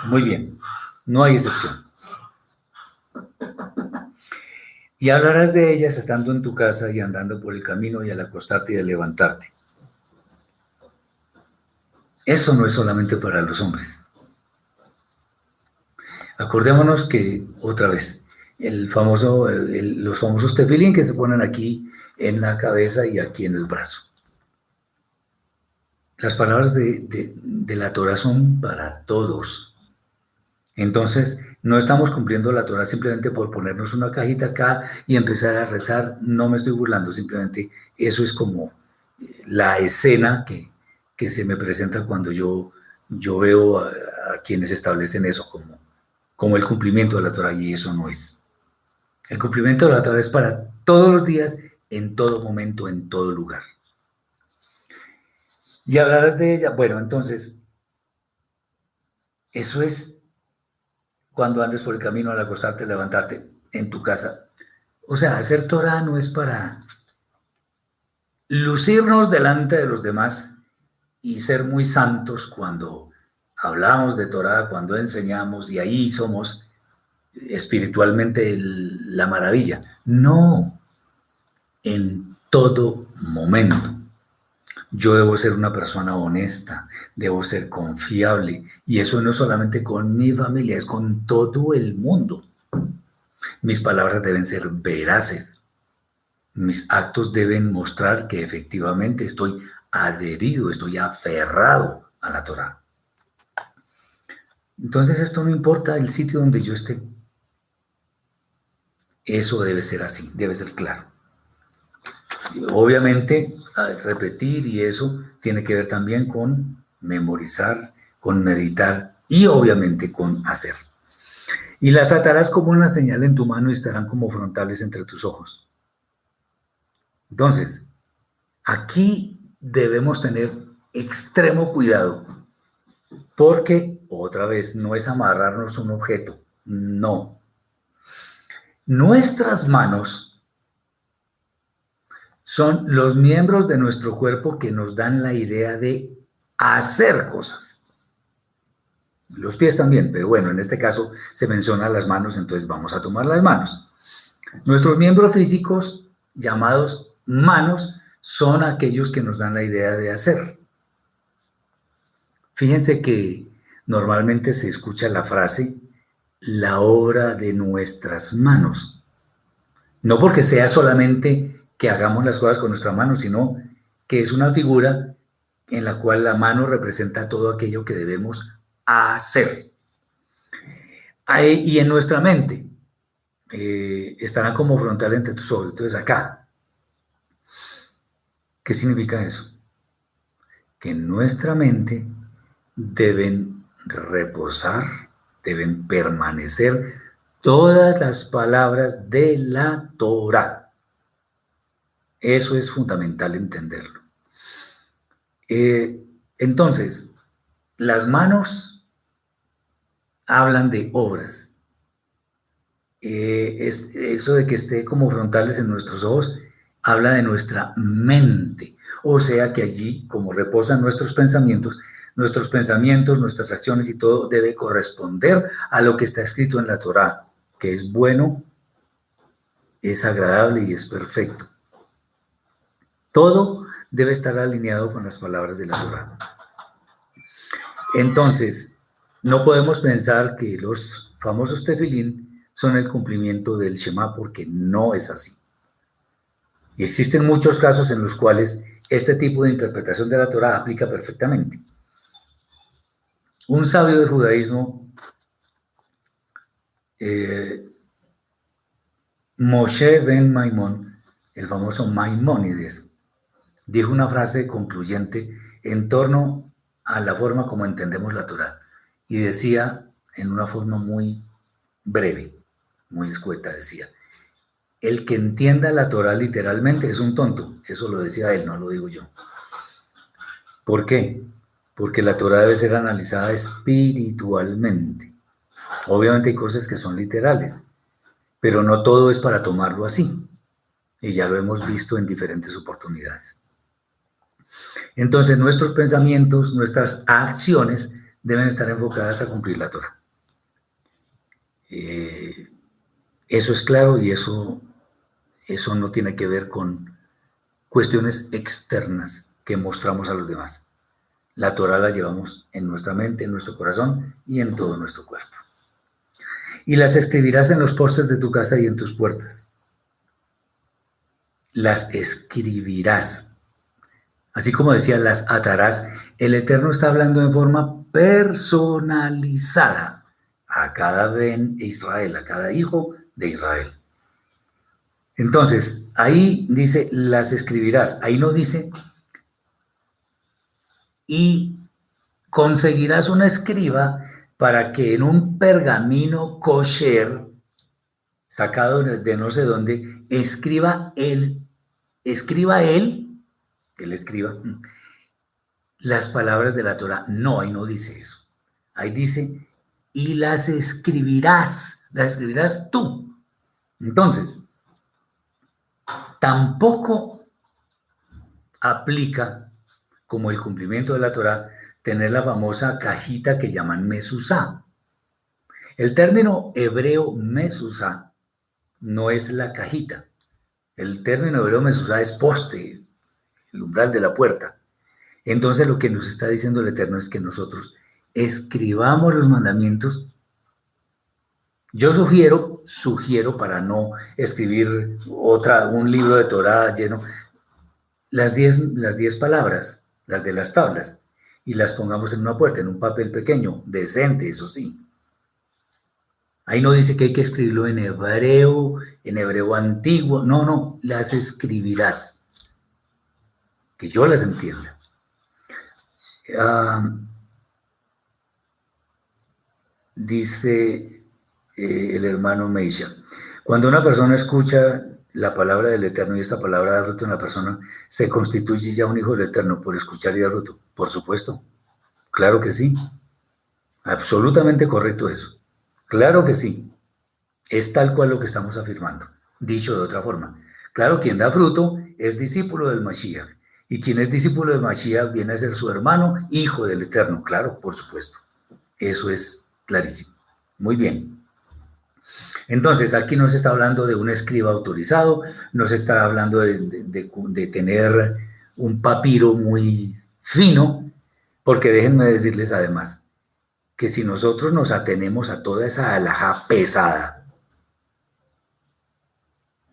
[SPEAKER 1] Muy bien, no hay excepción. Y hablarás de ellas estando en tu casa y andando por el camino y al acostarte y al levantarte. Eso no es solamente para los hombres. Acordémonos que, otra vez, el famoso, los famosos tefilín que se ponen aquí en la cabeza y aquí en el brazo. Las palabras de, de la Torah son para todos. Entonces, no estamos cumpliendo la Torah simplemente por ponernos una cajita acá y empezar a rezar. No me estoy burlando, simplemente eso es como la escena que, se me presenta cuando yo, yo veo a, quienes establecen eso como, como el cumplimiento de la Torah y eso no es. El cumplimiento de la Torah es para todos los días, en todo momento, en todo lugar. Y hablarás de ella. Bueno, entonces, eso es cuando andes por el camino al acostarte, levantarte en tu casa. O sea, hacer Torah no es para lucirnos delante de los demás y ser muy santos cuando hablamos de Torah, cuando enseñamos y ahí somos espiritualmente la maravilla. No, en todo momento. Yo debo ser una persona honesta, debo ser confiable. Y eso no solamente con mi familia, es con todo el mundo. Mis palabras deben ser veraces. Mis actos deben mostrar que efectivamente estoy adherido, estoy aferrado a la Torah. Entonces esto no importa el sitio donde yo esté. Eso debe ser así, debe ser claro. Obviamente, repetir y eso tiene que ver también con memorizar, con meditar y obviamente con hacer. Y las atarás como una señal en tu mano y estarán como frontales entre tus ojos. Entonces, aquí debemos tener extremo cuidado porque, otra vez, no es amarrarnos un objeto, no. Nuestras manos son los miembros de nuestro cuerpo que nos dan la idea de hacer cosas. Los pies también, pero bueno, en este caso se menciona las manos, entonces vamos a tomar las manos. Nuestros miembros físicos, llamados manos, son aquellos que nos dan la idea de hacer. Fíjense que normalmente se escucha la frase, la obra de nuestras manos. No porque sea solamente que hagamos las cosas con nuestra mano, sino que es una figura en la cual la mano representa todo aquello que debemos hacer. y en nuestra mente eh, estarán como frontal entre tus ojos. Entonces acá, ¿qué significa eso? Que en nuestra mente deben reposar, deben permanecer todas las palabras de la Torah. Eso es fundamental entenderlo. Eh, entonces, las manos hablan de obras. Eh, eso de que esté como frontales en nuestros ojos habla de nuestra mente. O sea que allí, como reposan nuestros pensamientos, nuestros pensamientos, nuestras acciones y todo debe corresponder a lo que está escrito en la Torá, que es bueno, es agradable y es perfecto. Todo debe estar alineado con las palabras de la Torá. Entonces, no podemos pensar que los famosos tefilín son el cumplimiento del Shema porque no es así. Y existen muchos casos en los cuales este tipo de interpretación de la Torah aplica perfectamente. Un sabio del judaísmo, eh, Moshe ben Maimón, el famoso Maimónides, dijo una frase concluyente en torno a la forma como entendemos la Torah y decía en una forma muy breve, muy escueta, decía, el que entienda la Torah literalmente es un tonto, eso lo decía él, no lo digo yo. ¿Por qué? porque la Torah debe ser analizada espiritualmente. Obviamente hay cosas que son literales, pero no todo es para tomarlo así. Y ya lo hemos visto en diferentes oportunidades. Entonces nuestros pensamientos, nuestras acciones deben estar enfocadas a cumplir la Torah. Eh, eso es claro y eso, eso no tiene que ver con cuestiones externas que mostramos a los demás. La Torah la llevamos en nuestra mente, en nuestro corazón y en todo nuestro cuerpo. Y las escribirás en los postes de tu casa y en tus puertas. Las escribirás. Así como decía, las atarás. El Eterno está hablando en forma personalizada a cada Ben Israel, a cada hijo de Israel. Entonces, ahí dice, las escribirás. Ahí no dice, y conseguirás una escriba para que en un pergamino kosher, sacado de no sé dónde, escriba él, escriba él, que él escriba, las palabras de la Torah. No, ahí no dice eso. Ahí dice, y las escribirás, las escribirás tú. Entonces, tampoco aplica como el cumplimiento de la Torah, tener la famosa cajita que llaman mesusá. El término hebreo mesusá no es la cajita. El término hebreo mesusá es poste, el umbral de la puerta. Entonces lo que nos está diciendo el Eterno es que nosotros escribamos los mandamientos. Yo sugiero, sugiero para no escribir otra, un libro de Torah lleno, las diez, las diez palabras, las de las tablas, y las pongamos en una puerta, en un papel pequeño, decente, eso sí. Ahí no dice que hay que escribirlo en hebreo, en hebreo antiguo, no, no, las escribirás, que yo las entienda. Ah, dice eh, el hermano Meisha, cuando una persona escucha la palabra del Eterno y esta palabra da fruto en la persona, se constituye ya un hijo del Eterno por escuchar y dar fruto. Por supuesto, claro que sí. Absolutamente correcto eso. Claro que sí. Es tal cual lo que estamos afirmando. Dicho de otra forma. Claro, quien da fruto es discípulo del Mashiach. Y quien es discípulo del Mashiach viene a ser su hermano, hijo del Eterno. Claro, por supuesto. Eso es clarísimo. Muy bien. Entonces, aquí no se está hablando de un escriba autorizado, no se está hablando de, tener un papiro muy fino, porque déjenme decirles además que si nosotros nos atenemos a toda esa alhaja pesada,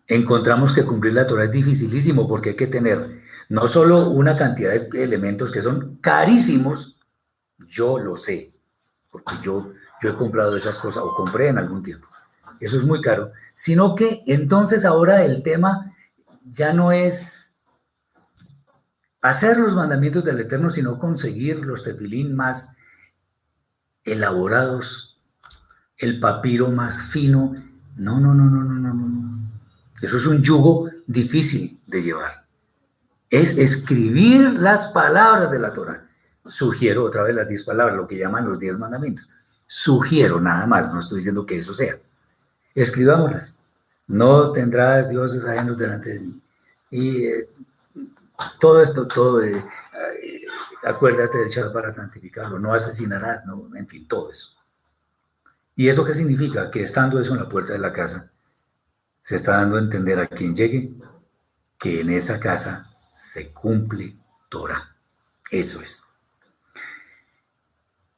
[SPEAKER 1] encontramos que cumplir la Torah es dificilísimo porque hay que tener no solo una cantidad de elementos que son carísimos, yo lo sé, porque yo, yo he comprado esas cosas o compré en algún tiempo eso es muy caro, sino que entonces ahora el tema ya no es hacer los mandamientos del Eterno, sino conseguir los tefilín más elaborados, el papiro más fino. No, no, no, no, no, no, no. Eso es un yugo difícil de llevar. Es escribir las palabras de la Torah. Sugiero otra vez las diez palabras, lo que llaman los diez mandamientos. Sugiero nada más, no estoy diciendo que eso sea escribámoslas. No tendrás dioses ajenos delante de mí. Y eh, todo esto, todo, eh, eh, acuérdate del Shabbat para santificarlo, no asesinarás, no, en fin, todo eso. ¿Y eso qué significa? Que estando eso en la puerta de la casa, se está dando a entender a quien llegue que en esa casa se cumple Torah. Eso es.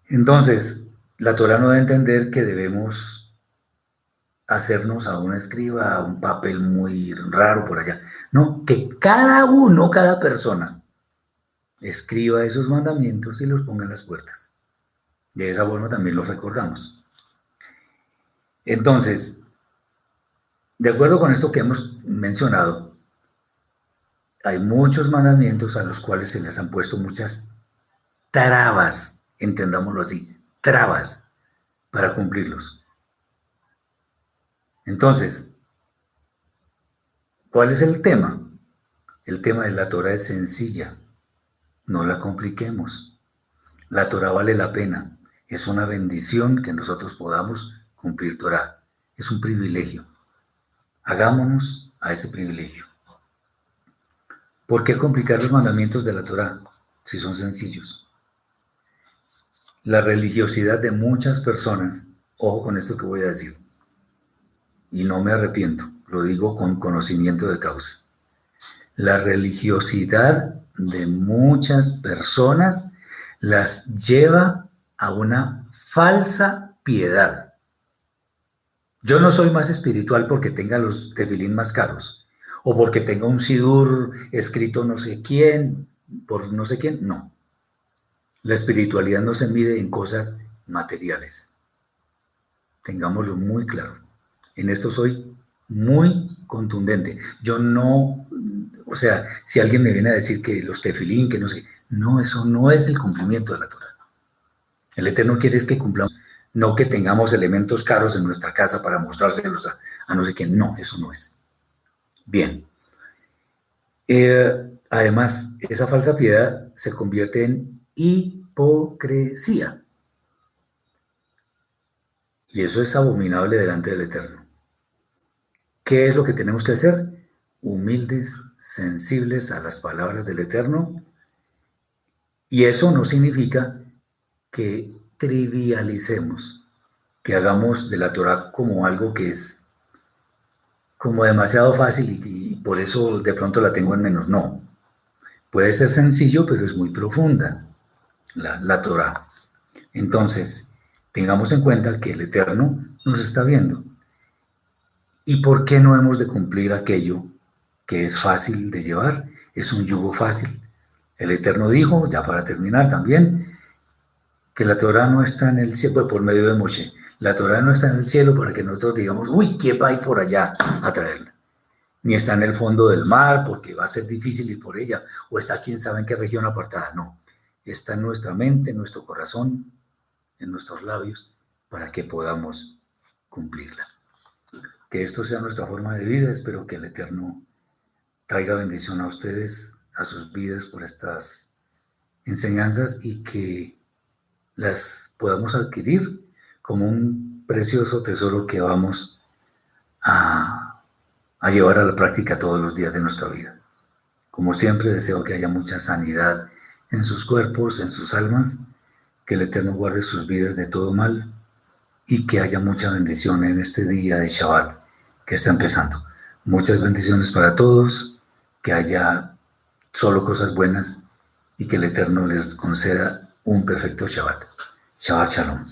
[SPEAKER 1] Entonces, la Torah no da a entender que debemos hacernos a un escriba, un papel muy raro por allá. No, que cada uno, cada persona, escriba esos mandamientos y los ponga en las puertas. De esa forma también los recordamos. Entonces, de acuerdo con esto que hemos mencionado, hay muchos mandamientos a los cuales se les han puesto muchas trabas, entendámoslo así, trabas para cumplirlos. Entonces, ¿cuál es el tema? El tema de la Torah es sencilla, no la compliquemos. La Torah vale la pena, es una bendición que nosotros podamos cumplir Torah, es un privilegio. Hagámonos a ese privilegio. ¿Por qué complicar los mandamientos de la Torah si son sencillos? La religiosidad de muchas personas, ojo con esto que voy a decir, y no me arrepiento, lo digo con conocimiento de causa. La religiosidad de muchas personas las lleva a una falsa piedad. Yo no soy más espiritual porque tenga los tefilín más caros o porque tenga un sidur escrito no sé quién, por no sé quién, no. La espiritualidad no se mide en cosas materiales. Tengámoslo muy claro. En esto soy muy contundente. Yo no, o sea, si alguien me viene a decir que los tefilín, que no sé, no, eso no es el cumplimiento de la Torah. El Eterno quiere es que cumplamos, no que tengamos elementos caros en nuestra casa para mostrárselos a, no sé quién. No, eso no es. Bien. Eh, además, esa falsa piedad se convierte en hipocresía. Y eso es abominable delante del Eterno. ¿Qué es lo que tenemos que hacer? Humildes, sensibles a las palabras del Eterno. Y eso no significa que trivialicemos, que hagamos de la Torah como algo que es como demasiado fácil y, por eso de pronto la tengo en menos. No, Puede ser sencillo, pero es muy profunda la, la Torah. Entonces, tengamos en cuenta que el Eterno nos está viendo. ¿Y por qué no hemos de cumplir aquello que es fácil de llevar? Es un yugo fácil. El Eterno dijo, ya para terminar también, que la Torah no está en el cielo por medio de Moshe. La Torah no está en el cielo para que nosotros digamos, uy, ¿qué va a ir por allá a traerla? Ni está en el fondo del mar porque va a ser difícil ir por ella, o está quién sabe en qué región apartada. No, está en nuestra mente, en nuestro corazón, en nuestros labios, para que podamos cumplirla. Que esto sea nuestra forma de vida. Espero que el Eterno traiga bendición a ustedes, a sus vidas por estas enseñanzas y que las podamos adquirir como un precioso tesoro que vamos a, a llevar a la práctica todos los días de nuestra vida. Como siempre, deseo que haya mucha sanidad en sus cuerpos, en sus almas, que el Eterno guarde sus vidas de todo mal y que haya mucha bendición en este día de Shabbat que está empezando. Muchas bendiciones para todos, que haya solo cosas buenas y que el Eterno les conceda un perfecto Shabbat. Shabbat Shalom.